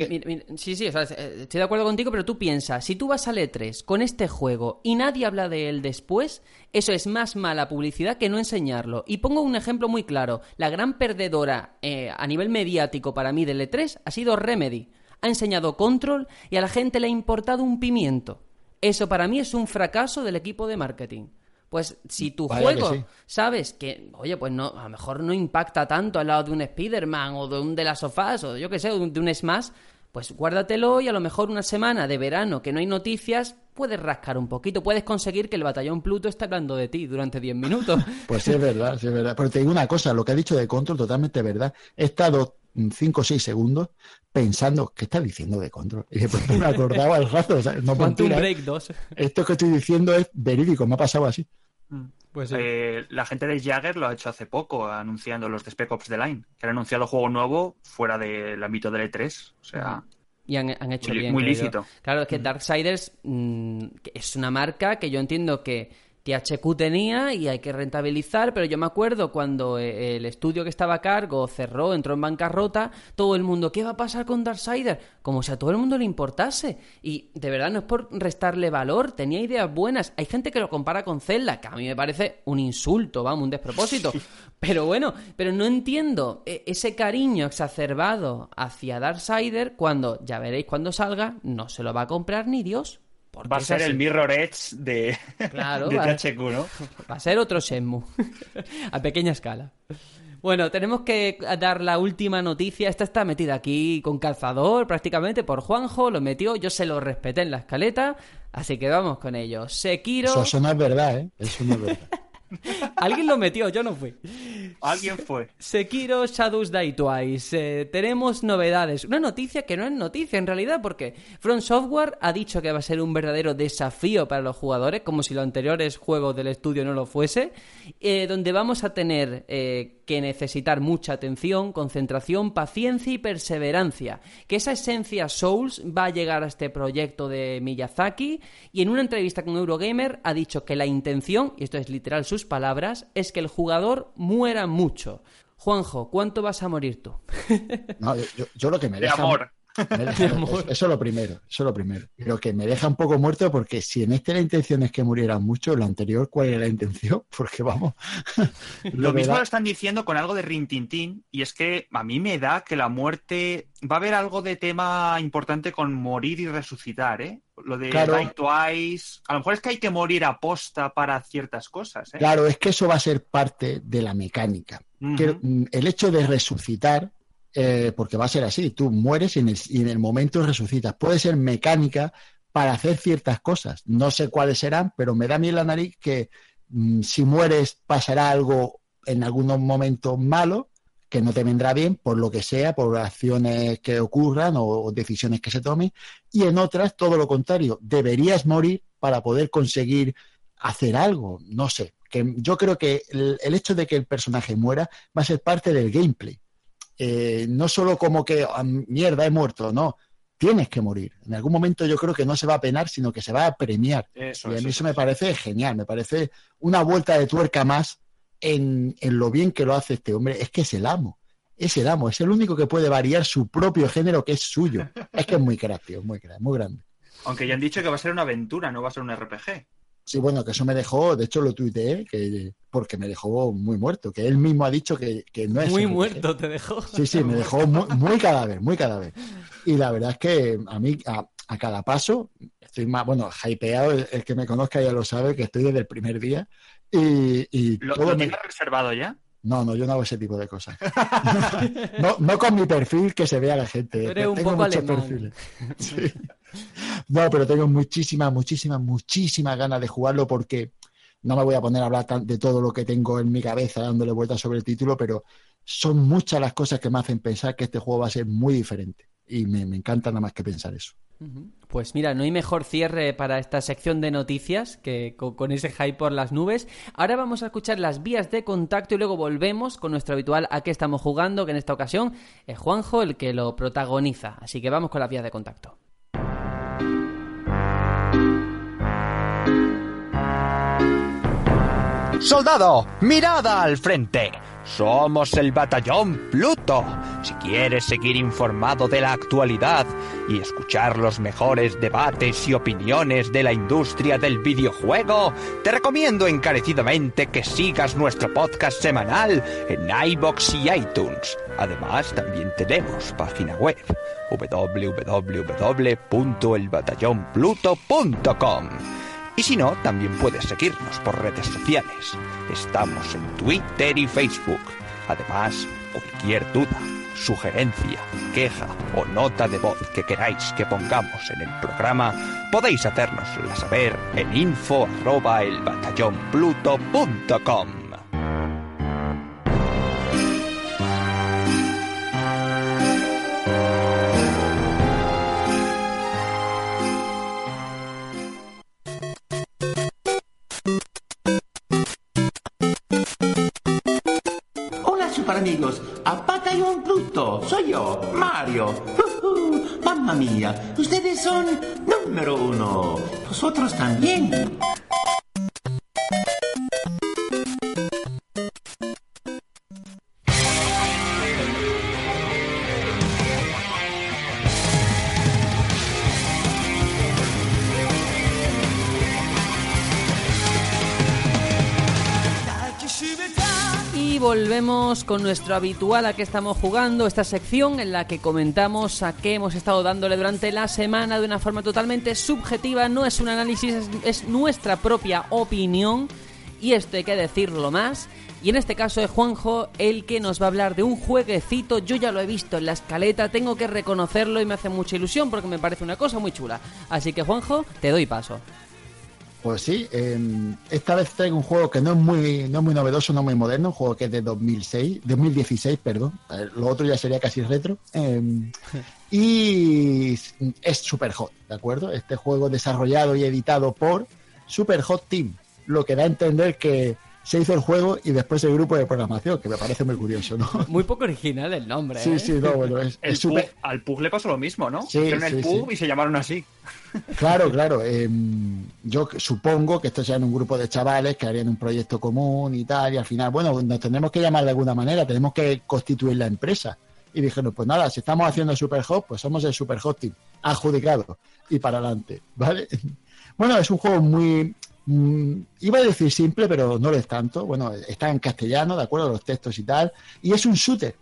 sí, sí, eh, estoy de acuerdo contigo, pero tú piensas, si tú vas al E3 con este juego y nadie habla de él después, eso es más mala publicidad que no enseñarlo. Y pongo un ejemplo muy claro, la gran perdedora eh, a nivel mediático para mí del E3 ha sido Remedy. Ha enseñado Control y a la gente le ha importado un pimiento. Eso para mí es un fracaso del equipo de marketing. Pues si tu juego sabes que, oye, pues no, a lo mejor no impacta tanto al lado de un Spider-Man o de un de las sofás o yo qué sé, de un Smash, pues guárdatelo y a lo mejor una semana de verano que no hay noticias, puedes rascar un poquito, puedes conseguir que el batallón Pluto esté hablando de ti durante 10 minutos. [laughs] Pues sí, es verdad, sí es verdad. Pero te digo una cosa, lo que ha dicho de Control, totalmente verdad. He estado 5 o 6 segundos pensando, ¿qué está diciendo de Control? Y después me acordaba al rato, o sea, no [laughs] Break 2. Esto que estoy diciendo es verídico, me ha pasado así. Mm. Pues eh, la gente de Jagger lo ha hecho hace poco, anunciando los de Spec Ops The Line, que han anunciado juego nuevo fuera del ámbito del E3. O sea. Y han, hecho muy, bien. Muy lícito. Claro, es que. Darksiders mm, es una marca que yo entiendo que THQ tenía y hay que rentabilizar, pero yo me acuerdo cuando eh, el estudio que estaba a cargo cerró, entró en bancarrota, todo el mundo, ¿qué va a pasar con Darksiders? Como si a todo el mundo le importase. Y de verdad no es por restarle valor, tenía ideas buenas. Hay gente que lo compara con Zelda, que a mí me parece un insulto, vamos, un despropósito. Pero bueno, pero no entiendo eh, ese cariño exacerbado hacia Darksiders cuando, ya veréis cuando salga, no se lo va a comprar ni Dios va a ser el Mirror Edge de, [laughs] claro, de THQ, ¿no? Va a ser otro Shenmue, [laughs] a pequeña escala. Bueno, tenemos que dar la última noticia. Esta está metida aquí con calzador prácticamente por Juanjo, lo metió, yo se lo respeté en la escaleta, así que vamos con ello. Sekiro... eso no es verdad, ¿eh? Eso no es verdad. [laughs] [laughs] Alguien lo metió, yo no fui. Alguien fue. Sekiro Shadows Die Twice. Eh, tenemos novedades. Una noticia que no es noticia en realidad, porque Front Software ha dicho que va a ser un verdadero desafío para los jugadores, como si los anteriores juegos del estudio no lo fuese, eh, donde vamos a tener eh, que necesitar mucha atención, concentración, paciencia y perseverancia. Que esa esencia Souls va a llegar a este proyecto de Miyazaki y en una entrevista con Eurogamer ha dicho que la intención, y esto es literal sus palabras, es que el jugador muera mucho. Juanjo, ¿cuánto vas a morir tú? no, yo, lo que me deja... amor. [laughs] eso, es lo primero, eso es lo primero. Pero que me deja un poco muerto porque si en este la intención es que murieran mucho, lo anterior, ¿cuál era la intención? [laughs] Porque vamos. [laughs] lo, mismo lo están diciendo con algo de Rintintín, y es que a mí me da que la muerte. Va a haber algo de tema importante con morir y resucitar, ¿eh? Lo de claro. Twice. A lo mejor es que hay que morir a posta para ciertas cosas, ¿eh? Claro, es que eso va a ser parte de la mecánica. Mm, el hecho de resucitar eh, porque va a ser así, tú mueres y en, el, momento resucitas. Puede ser mecánica para hacer ciertas cosas, no sé cuáles serán, pero me da a mí la nariz que mm, si mueres pasará algo en algún momento malo, que no te vendrá bien por lo que sea, por acciones que ocurran o, decisiones que se tomen, y en otras todo lo contrario, deberías morir para poder conseguir hacer algo, no sé. Que yo creo que el, hecho de que el personaje muera va a ser parte del gameplay. Eh, no solo como que ah, mierda he muerto, no. Tienes que morir. En algún momento yo creo que no se va a penar, sino que se va a premiar. y a mí eso, me parece genial, me parece una vuelta de tuerca más en, en, lo bien que lo hace este hombre. Es que es el amo. Es el amo, es el único que puede variar su propio género que es suyo. Es que es muy crack, muy crack, muy grande. Aunque ya han dicho que va a ser una aventura, no va a ser un RPG. Sí, bueno, que eso me dejó, de hecho lo tuiteé, que, porque me dejó muy muerto, que él mismo ha dicho que, no es... Muy muerto te dejó. Sí, sí, me dejó muy, cadáver, muy cadáver. Y la verdad es que a mí, a, cada paso, estoy más, bueno, hypeado, el, que me conozca ya lo sabe, que estoy desde el primer día. Y, ¿Lo, todo tienes reservado ya? No, no, yo no hago ese tipo de cosas. no, no, con mi perfil que se vea la gente. Tengo muchos perfiles. Sí. No, pero tengo muchísimas, muchísimas, muchísimas ganas de jugarlo porque no me voy a poner a hablar de todo lo que tengo en mi cabeza dándole vueltas sobre el título, pero son muchas las cosas que me hacen pensar que este juego va a ser muy diferente. Y me, encanta nada más que pensar eso. Pues mira, no hay mejor cierre para esta sección de noticias que con, ese hype por las nubes. Ahora vamos a escuchar las vías de contacto y luego volvemos con nuestro habitual a qué estamos jugando, que en esta ocasión es Juanjo el que lo protagoniza. Así que vamos con las vías de contacto. Soldado, mirada al frente. Somos el batallón Pluto. Si quieres seguir informado de la actualidad y escuchar los mejores debates y opiniones de la industria del videojuego, te recomiendo encarecidamente que sigas nuestro podcast semanal en iBox y iTunes. Además, también tenemos página web www.elbatallonpluto.com. Y si no, también puedes seguirnos por redes sociales. Estamos en Twitter y Facebook. Además, cualquier duda, sugerencia, queja o nota de voz que queráis que pongamos en el programa, podéis hacérnosla saber en info Mamma mía, ustedes son número uno. Vosotros también. Con nuestro habitual a qué estamos jugando, esta sección en la que comentamos a qué hemos estado dándole durante la semana de una forma totalmente subjetiva, no es un análisis, es, nuestra propia opinión y esto hay que decirlo más. Y en este caso es Juanjo el que nos va a hablar de un jueguecito. Yo ya lo he visto en la escaleta, tengo que reconocerlo y me hace mucha ilusión porque me parece una cosa muy chula. Así que Juanjo, te doy paso. Pues sí, em, esta vez traigo un juego que no es muy no muy novedoso, no muy moderno, un juego que es de 2006, 2016, perdón. Lo otro ya sería casi retro. Em, y es Super Hot, ¿de acuerdo? Este juego desarrollado y editado por Super Hot Team, lo que da a entender que se hizo el juego y después el grupo de programación, que me parece muy curioso, ¿no? Muy poco original el nombre. Sí, ¿eh? sí, no, bueno, es, Al Pug le pasó lo mismo, ¿no? Sí, Hicieron el Pug y se llamaron así. Claro, claro. Em, yo supongo que esto sea en un grupo de chavales que harían un proyecto común y tal, y al final, bueno, nos tenemos que llamar de alguna manera, tenemos que constituir la empresa. Y dijeron, pues nada, si estamos haciendo Super Hot, pues somos el Super Hot Team, adjudicado, y para adelante, ¿vale? [laughs] Bueno, es un juego muy, Mm, iba a decir simple, pero no lo es tanto. Bueno, está en castellano, de acuerdo, los textos y tal. Y es un shooter.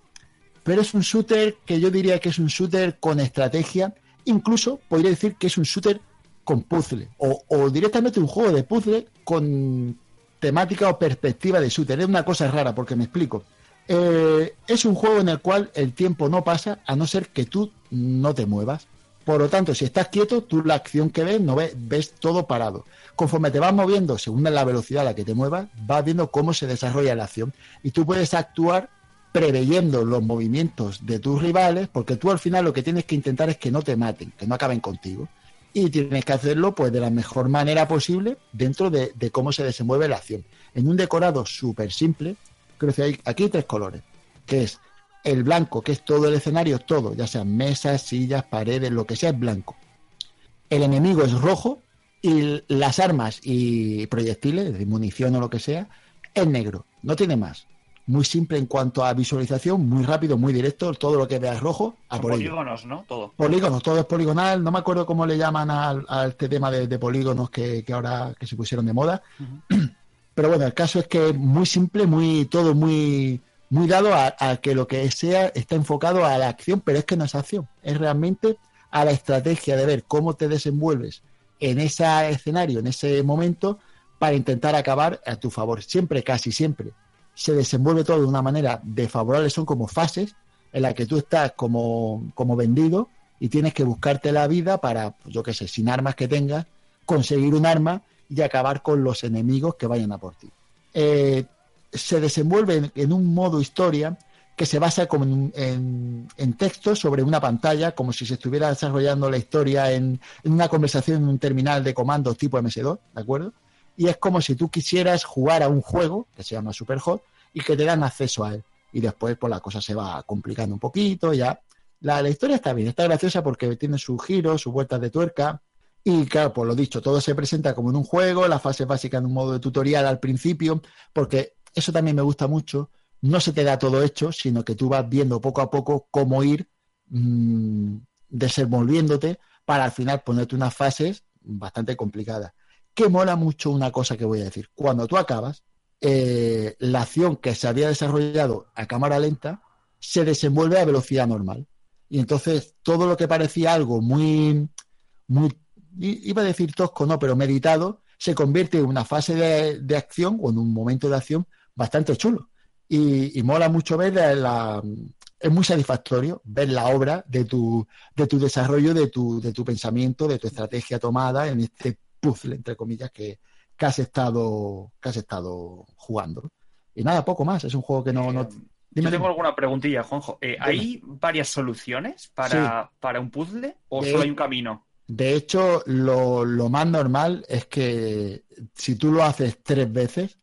Pero es un shooter que yo diría que es un shooter con estrategia. Incluso podría decir que es un shooter con puzzle. O, directamente un juego de puzzle con temática o perspectiva de shooter. Es una cosa rara, porque me explico. Eh, es un juego en el cual el tiempo no pasa a no ser que tú no te muevas. Por lo tanto, si estás quieto, tú la acción que ves no ves, ves todo parado. Conforme te vas moviendo, según la velocidad a la que te muevas, vas viendo cómo se desarrolla la acción. Y tú puedes actuar preveyendo los movimientos de tus rivales, porque tú al final lo que tienes que intentar es que no te maten, que no acaben contigo. y tienes que hacerlo pues de la mejor manera posible dentro de, cómo se desenvuelve la acción. En un decorado súper simple, creo que hay aquí tres colores, que es el blanco, que es todo el escenario, todo, ya sean mesas, sillas, paredes, lo que sea es blanco. El enemigo es rojo y las armas y proyectiles, de munición o lo que sea, es negro. No tiene más muy simple en cuanto a visualización, muy rápido, muy directo, todo lo que veas rojo, a polígonos, ¿no? Todo. Polígonos, todo es poligonal, no me acuerdo cómo le llaman a, este tema de, polígonos que, ahora que se pusieron de moda. [clears throat] Pero bueno, el caso es que es muy simple, muy todo muy muy dado a, que lo que sea está enfocado a la acción, pero es que no es acción, es realmente a la estrategia de ver cómo te desenvuelves en ese escenario, en ese momento, para intentar acabar a tu favor. Siempre, casi siempre, se desenvuelve todo de una manera desfavorable, son como fases en las que tú estás como, como vendido y tienes que buscarte la vida para, yo qué sé, sin armas que tengas, conseguir un arma y acabar con los enemigos que vayan a por ti. Eh, se desenvuelve en, un modo historia que se basa como en, en, texto sobre una pantalla, como si se estuviera desarrollando la historia en, en, una conversación en un terminal de comandos tipo MS2, ¿de acuerdo? y es como si tú quisieras jugar a un juego que se llama Superhot y que te dan acceso a él. Y después, pues la cosa se va complicando un poquito, ya. La, historia está bien, está graciosa porque tiene sus giros, sus vueltas de tuerca. Y claro, pues lo dicho, todo se presenta como en un juego, la fase básica en un modo de tutorial al principio, porque eso también me gusta mucho. No se te da todo hecho, sino que tú vas viendo poco a poco cómo ir mmm, desenvolviéndote para al final ponerte unas fases bastante complicadas que mola mucho una cosa que voy a decir. Cuando tú acabas, eh, la acción que se había desarrollado a cámara lenta se desenvuelve a velocidad normal. Y entonces todo lo que parecía algo muy, muy, iba a decir tosco, no, pero meditado, se convierte en una fase de, acción o en un momento de acción bastante chulo. Y, mola mucho ver la, es muy satisfactorio ver la obra de tu, de tu desarrollo, de tu, de tu pensamiento, de tu estrategia tomada en este puzzle, entre comillas, que, que, has, estado, que has estado jugando. Y nada, poco más. Es un juego que no... no... Yo tengo alguna preguntilla, Juanjo. Eh, ¿Hay varias soluciones para, para un puzzle o solo hay un camino? De hecho, lo, lo, más normal es que si tú lo haces tres veces,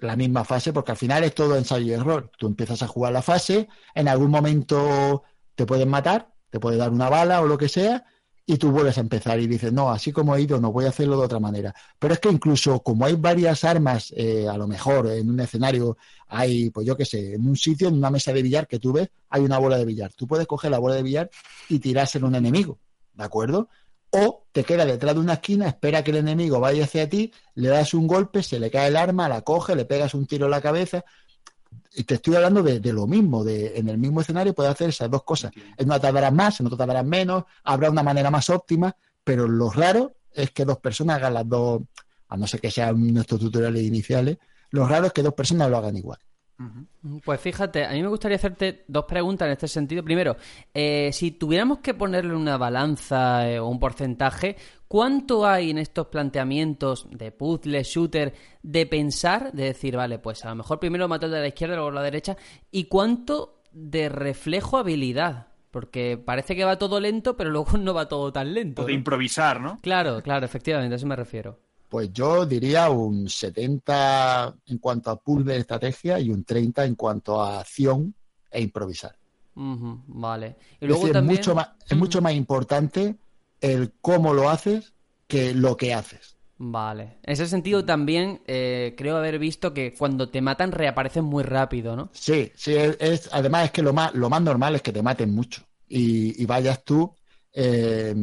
la misma fase, porque al final es todo ensayo y error. Tú empiezas a jugar la fase, en algún momento te pueden matar, te puede dar una bala o lo que sea, y tú vuelves a empezar y dices, no, así como he ido, no voy a hacerlo de otra manera. Pero es que incluso como hay varias armas, eh, a lo mejor en un escenario hay, pues yo qué sé, en un sitio, en una mesa de billar que tú ves, hay una bola de billar. Tú puedes coger la bola de billar y tirársela a un enemigo, ¿de acuerdo? O te queda detrás de una esquina, espera que el enemigo vaya hacia ti, le das un golpe, se le cae el arma, la coge, le pegas un tiro en la cabeza y te estoy hablando de, lo mismo, de en el mismo escenario puedes hacer esas dos cosas. En una tardarás más, en otra tardarás menos, habrá una manera más óptima, pero lo raro es que dos personas hagan las dos, a no ser que sean nuestros tutoriales iniciales, lo raro es que dos personas lo hagan igual. Pues fíjate, a mí me gustaría hacerte dos preguntas en este sentido. Primero, eh, si tuviéramos que ponerle una balanza eh, o un porcentaje, ¿cuánto hay en estos planteamientos de puzzle, shooter, de pensar, de decir, vale, pues a lo mejor primero mato de la izquierda, luego la derecha, y cuánto de reflejo habilidad? Porque parece que va todo lento, pero luego [laughs] no va todo tan lento. O de improvisar, ¿no? Claro, claro, efectivamente, a eso me refiero. Pues yo diría un 70 en cuanto a pool de estrategia y un 30 en cuanto a acción e improvisar. vale. Y luego es, mucho más, es mucho más importante el cómo lo haces que lo que haces. Vale. En ese sentido también eh, creo haber visto que cuando te matan reaparecen muy rápido, ¿no? Sí, sí. Es, además es que lo más, lo más normal es que te maten mucho y, vayas tú eh,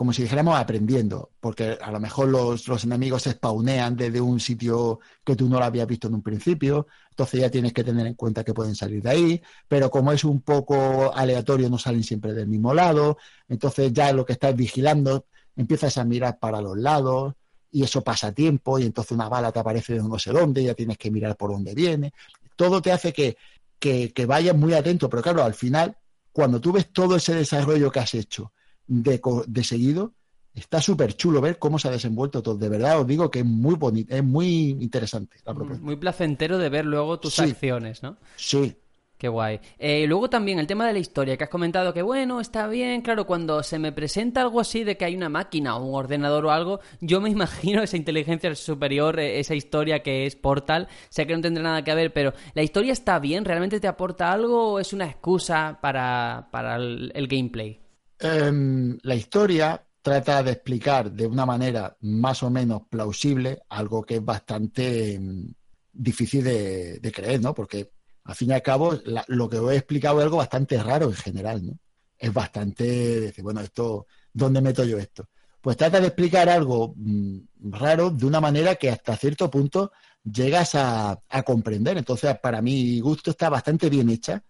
como si dijéramos aprendiendo, porque a lo mejor los, enemigos se spawnean desde un sitio que tú no lo habías visto en un principio, entonces ya tienes que tener en cuenta que pueden salir de ahí, pero como es un poco aleatorio no salen siempre del mismo lado, entonces ya lo que estás vigilando empiezas a mirar para los lados y eso pasa tiempo y entonces una bala te aparece de no sé dónde, ya tienes que mirar por dónde viene, todo te hace que, que, que vayas muy atento, pero claro, al final, cuando tú ves todo ese desarrollo que has hecho, de, seguido. Está súper chulo ver cómo se ha desenvuelto todo. De verdad os digo que es muy bonito, es muy interesante la propuesta. Muy placentero de ver luego tus acciones, ¿no? Sí, Qué guay. Eh, luego también el tema de la historia, que has comentado que, bueno, está bien, claro, cuando se me presenta algo así de que hay una máquina o un ordenador o algo, yo me [laughs] imagino esa inteligencia superior, eh, esa historia que es Portal. Sé que no tendrá nada que ver, pero ¿la historia está bien? ¿Realmente te aporta algo o es una excusa para, el, gameplay? Em, la historia trata de explicar de una manera más o menos plausible algo que es bastante em, difícil de, creer, ¿no? Porque al fin y al cabo, lo que os he explicado es algo bastante raro en general, ¿no? Es bastante bueno, esto, ¿dónde meto yo esto? Pues trata de explicar algo mm, raro de una manera que hasta cierto punto llegas a, comprender. Entonces, para mi gusto está bastante bien hecha,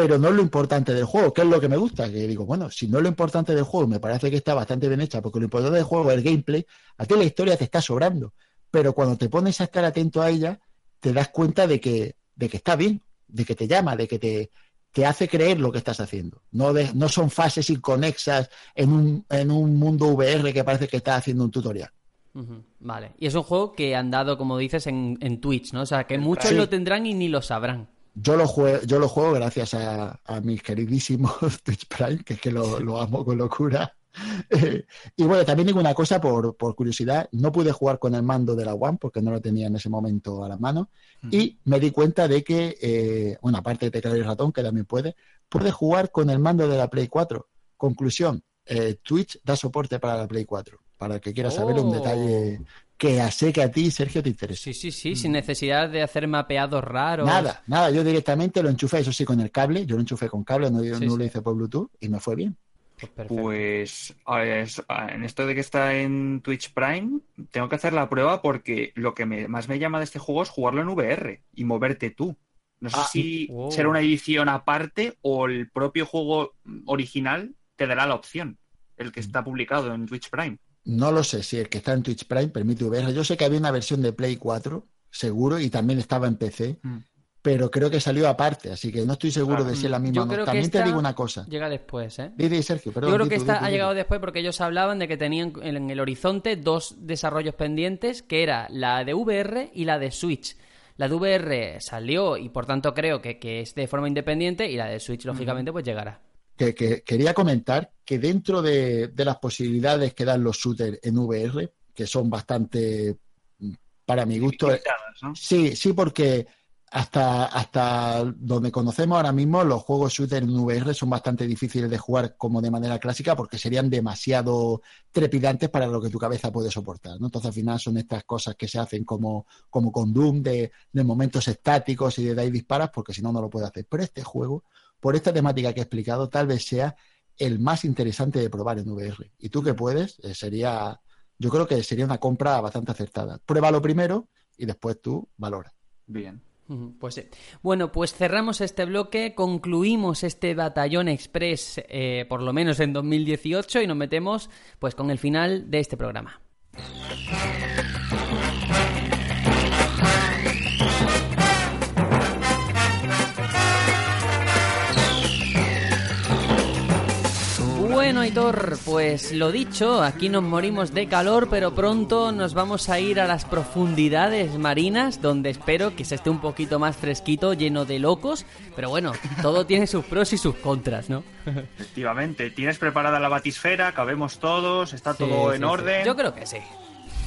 pero no es lo importante del juego, que es lo que me gusta. Que digo, bueno, si no es lo importante del juego, me parece que está bastante bien hecha, porque lo importante del juego es el gameplay, a ti la historia te está sobrando. Pero cuando te pones a estar atento a ella, te das cuenta de que, de que está bien de que te llama, de que te, te hace creer lo que estás haciendo. No, no son fases inconexas en un, en un mundo VR que parece que estás haciendo un tutorial. Vale. Y es un juego que han dado, como dices, en, en Twitch, ¿no? O sea, que muchos lo tendrán y ni lo sabrán. Yo lo juego, yo lo juego gracias a, a mis queridísimos [laughs] Twitch Prime, que es que lo, lo amo con locura. y bueno, también digo una cosa por, curiosidad, no pude jugar con el mando de la One porque no lo tenía en ese momento a la mano y me di cuenta de que, eh, bueno, aparte de teclado y ratón, que también puede, puede jugar con el mando de la Play 4. Conclusión, eh, Twitch da soporte para la Play 4, para el que quiera saber un detalle oh. Que sé que a ti, Sergio, te interesa. Sí, sí, sí, sin necesidad de hacer mapeados raros. Nada, nada, yo directamente lo enchufé, eso sí, con el cable, yo lo enchufé con cable, no, no lo hice por Bluetooth y me fue bien. Pues, pues en esto de que está en Twitch Prime, tengo que hacer la prueba porque lo que más me llama de este juego es jugarlo en VR y moverte tú. No sé ah, si será una edición aparte o el propio juego original te dará la opción, el que mm. está publicado en Twitch Prime. No lo sé si el que está en Twitch Prime permite VR. Yo sé que había una versión de Play 4, seguro, y también estaba en PC. Mm pero creo que salió aparte, así que no estoy seguro de si es la misma. También te digo una cosa. Llega después, ¿eh? Sergio, Yo creo que esta ha llegado después porque ellos hablaban de que tenían en el horizonte dos desarrollos pendientes, que era la de VR y la de Switch. La de VR salió y por tanto creo que, es de forma independiente y la de Switch, lógicamente, pues llegará. Que, quería comentar que dentro de, las posibilidades que dan los shooters en VR, que son bastante, para mi gusto... Sí, sí, porque hasta, hasta donde conocemos ahora mismo, los juegos shooter en VR son bastante difíciles de jugar como de manera clásica porque serían demasiado trepidantes para lo que tu cabeza puede soportar. ¿no? Entonces, al final son estas cosas que se hacen como, como con Doom, de, momentos estáticos y de dar disparas, porque si no, no lo puede hacer. Pero este juego, por esta temática que he explicado, tal vez sea el más interesante de probar en VR. Y tú que puedes, eh, sería, yo creo que sería una compra bastante acertada. Pruébalo primero y después tú valora. Bien. Pues sí. Bueno, pues cerramos este bloque, concluimos este Batallón Express, eh, por lo menos en 2018, y nos metemos pues con el final de este programa. Aitor, pues lo dicho, aquí nos morimos de calor, pero pronto nos vamos a ir a las profundidades marinas, donde espero que se esté un poquito más fresquito, lleno de locos, pero bueno, todo tiene sus pros y sus contras, ¿no? Efectivamente, tienes preparada la batisfera, cabemos todos, está todo en orden. Yo creo que sí.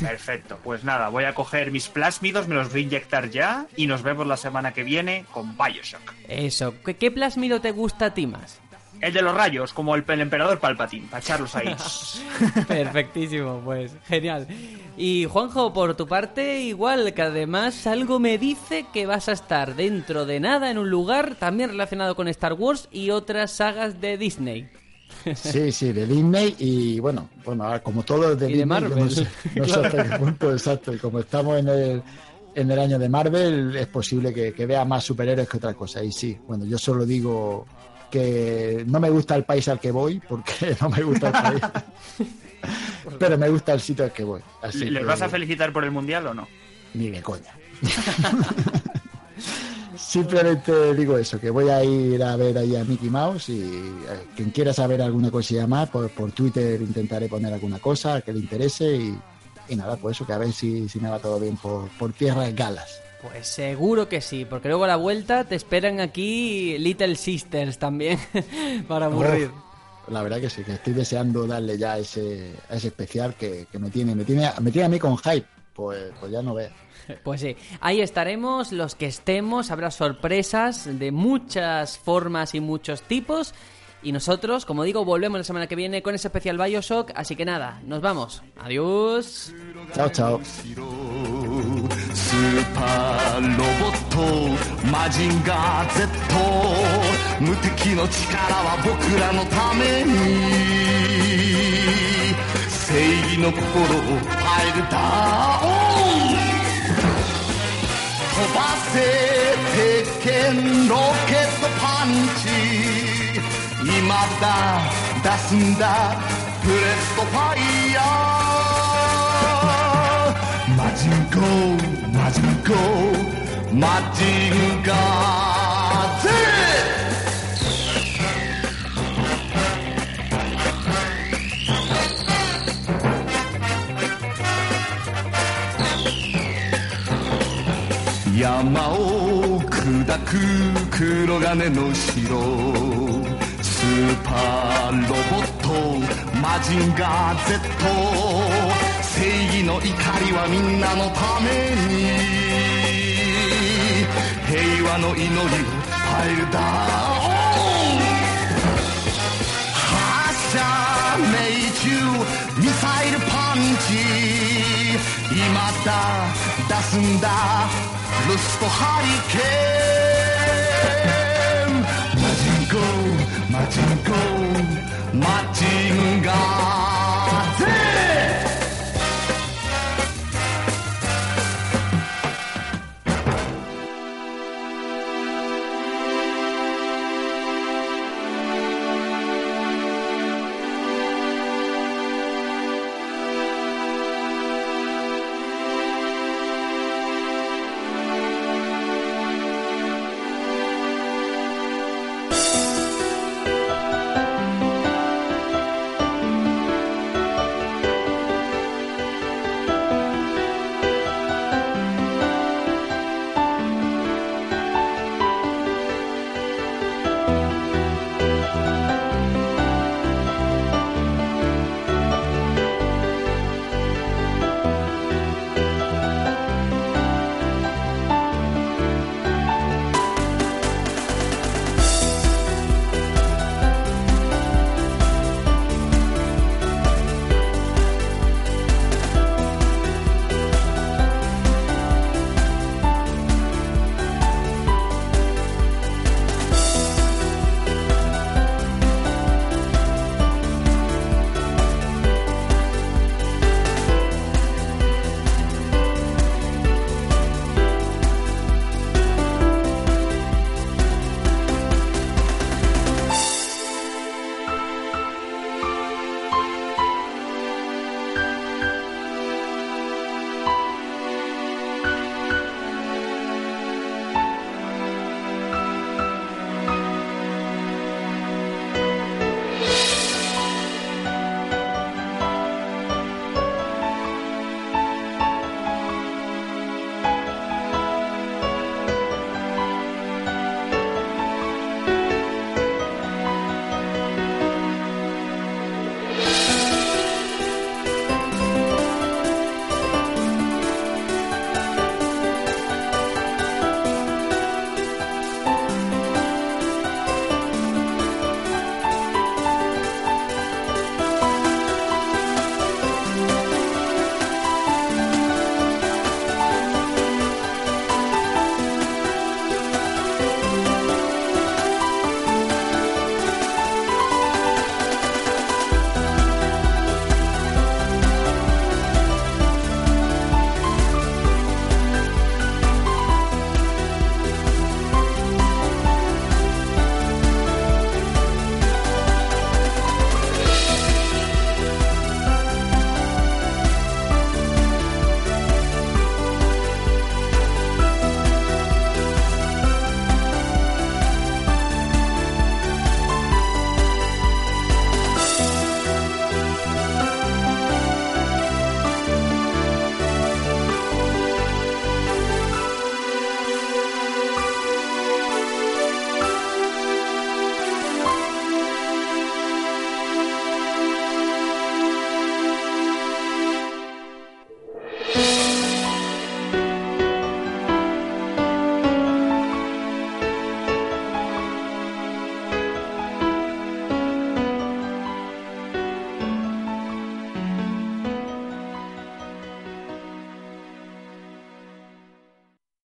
Perfecto, pues nada, voy a coger mis plásmidos, me los voy a inyectar ya y nos vemos la semana que viene con Bioshock. Eso, ¿qué, plásmido te gusta a ti más? El de los rayos, como el, emperador Palpatine, para echarlos ahí. [laughs] Perfectísimo, pues genial. Y Juanjo, por tu parte, igual que además algo me dice que vas a estar dentro de nada en un lugar también relacionado con Star Wars y otras sagas de Disney. Sí, sí, de Disney y bueno, bueno, como todo de Disney, Marvel. no sé, hasta qué punto exacto. Y como estamos en el, en el año de Marvel, es posible que, que vea más superhéroes que otra cosa. Y sí, bueno, yo solo digo que no me gusta el país al que voy, porque [laughs] no me gusta el país. [laughs] Pero me gusta el sitio al que voy. ¿Les vas a felicitar por el mundial o no? Ni de coña. [laughs] Simplemente digo eso, que voy a ir a ver ahí a Mickey Mouse y eh, quien quiera saber alguna cosilla más, por, por Twitter intentaré poner alguna cosa que le interese y, nada, pues eso, que a ver si, si me va todo bien por, por tierras galas. Pues seguro que sí, porque luego a la vuelta te esperan aquí Little Sisters también [laughs] para aburrir. la verdad que sí, que estoy deseando darle ya ese, ese especial que, me tiene, me tiene, me tiene a mí con hype. Pues, pues ya no ve. [laughs] Pues sí, ahí estaremos, los que estemos, habrá sorpresas de muchas formas y muchos tipos. Y nosotros, como digo, volvemos la semana que viene con ese especial Bioshock. Así que nada, nos vamos. Adiós. Chao, chao. スーパーロボットマジンガー Z 無敵の力は僕らのために。正義の心をパイルダウン飛ばせ鉄拳ロケットパンチ。今だ出すんだプレストファイヤー。マジンゴー。ジンコマジンガー Z 山を砕く黒金の城スーパーロボットマジンガー Z 正義の怒りはみんなのために。平和の祈りをパイルダウン発射命中ミサイルパンチ。今だ出すんだ。ルストハリケーン。マジンコマジンコ。マジン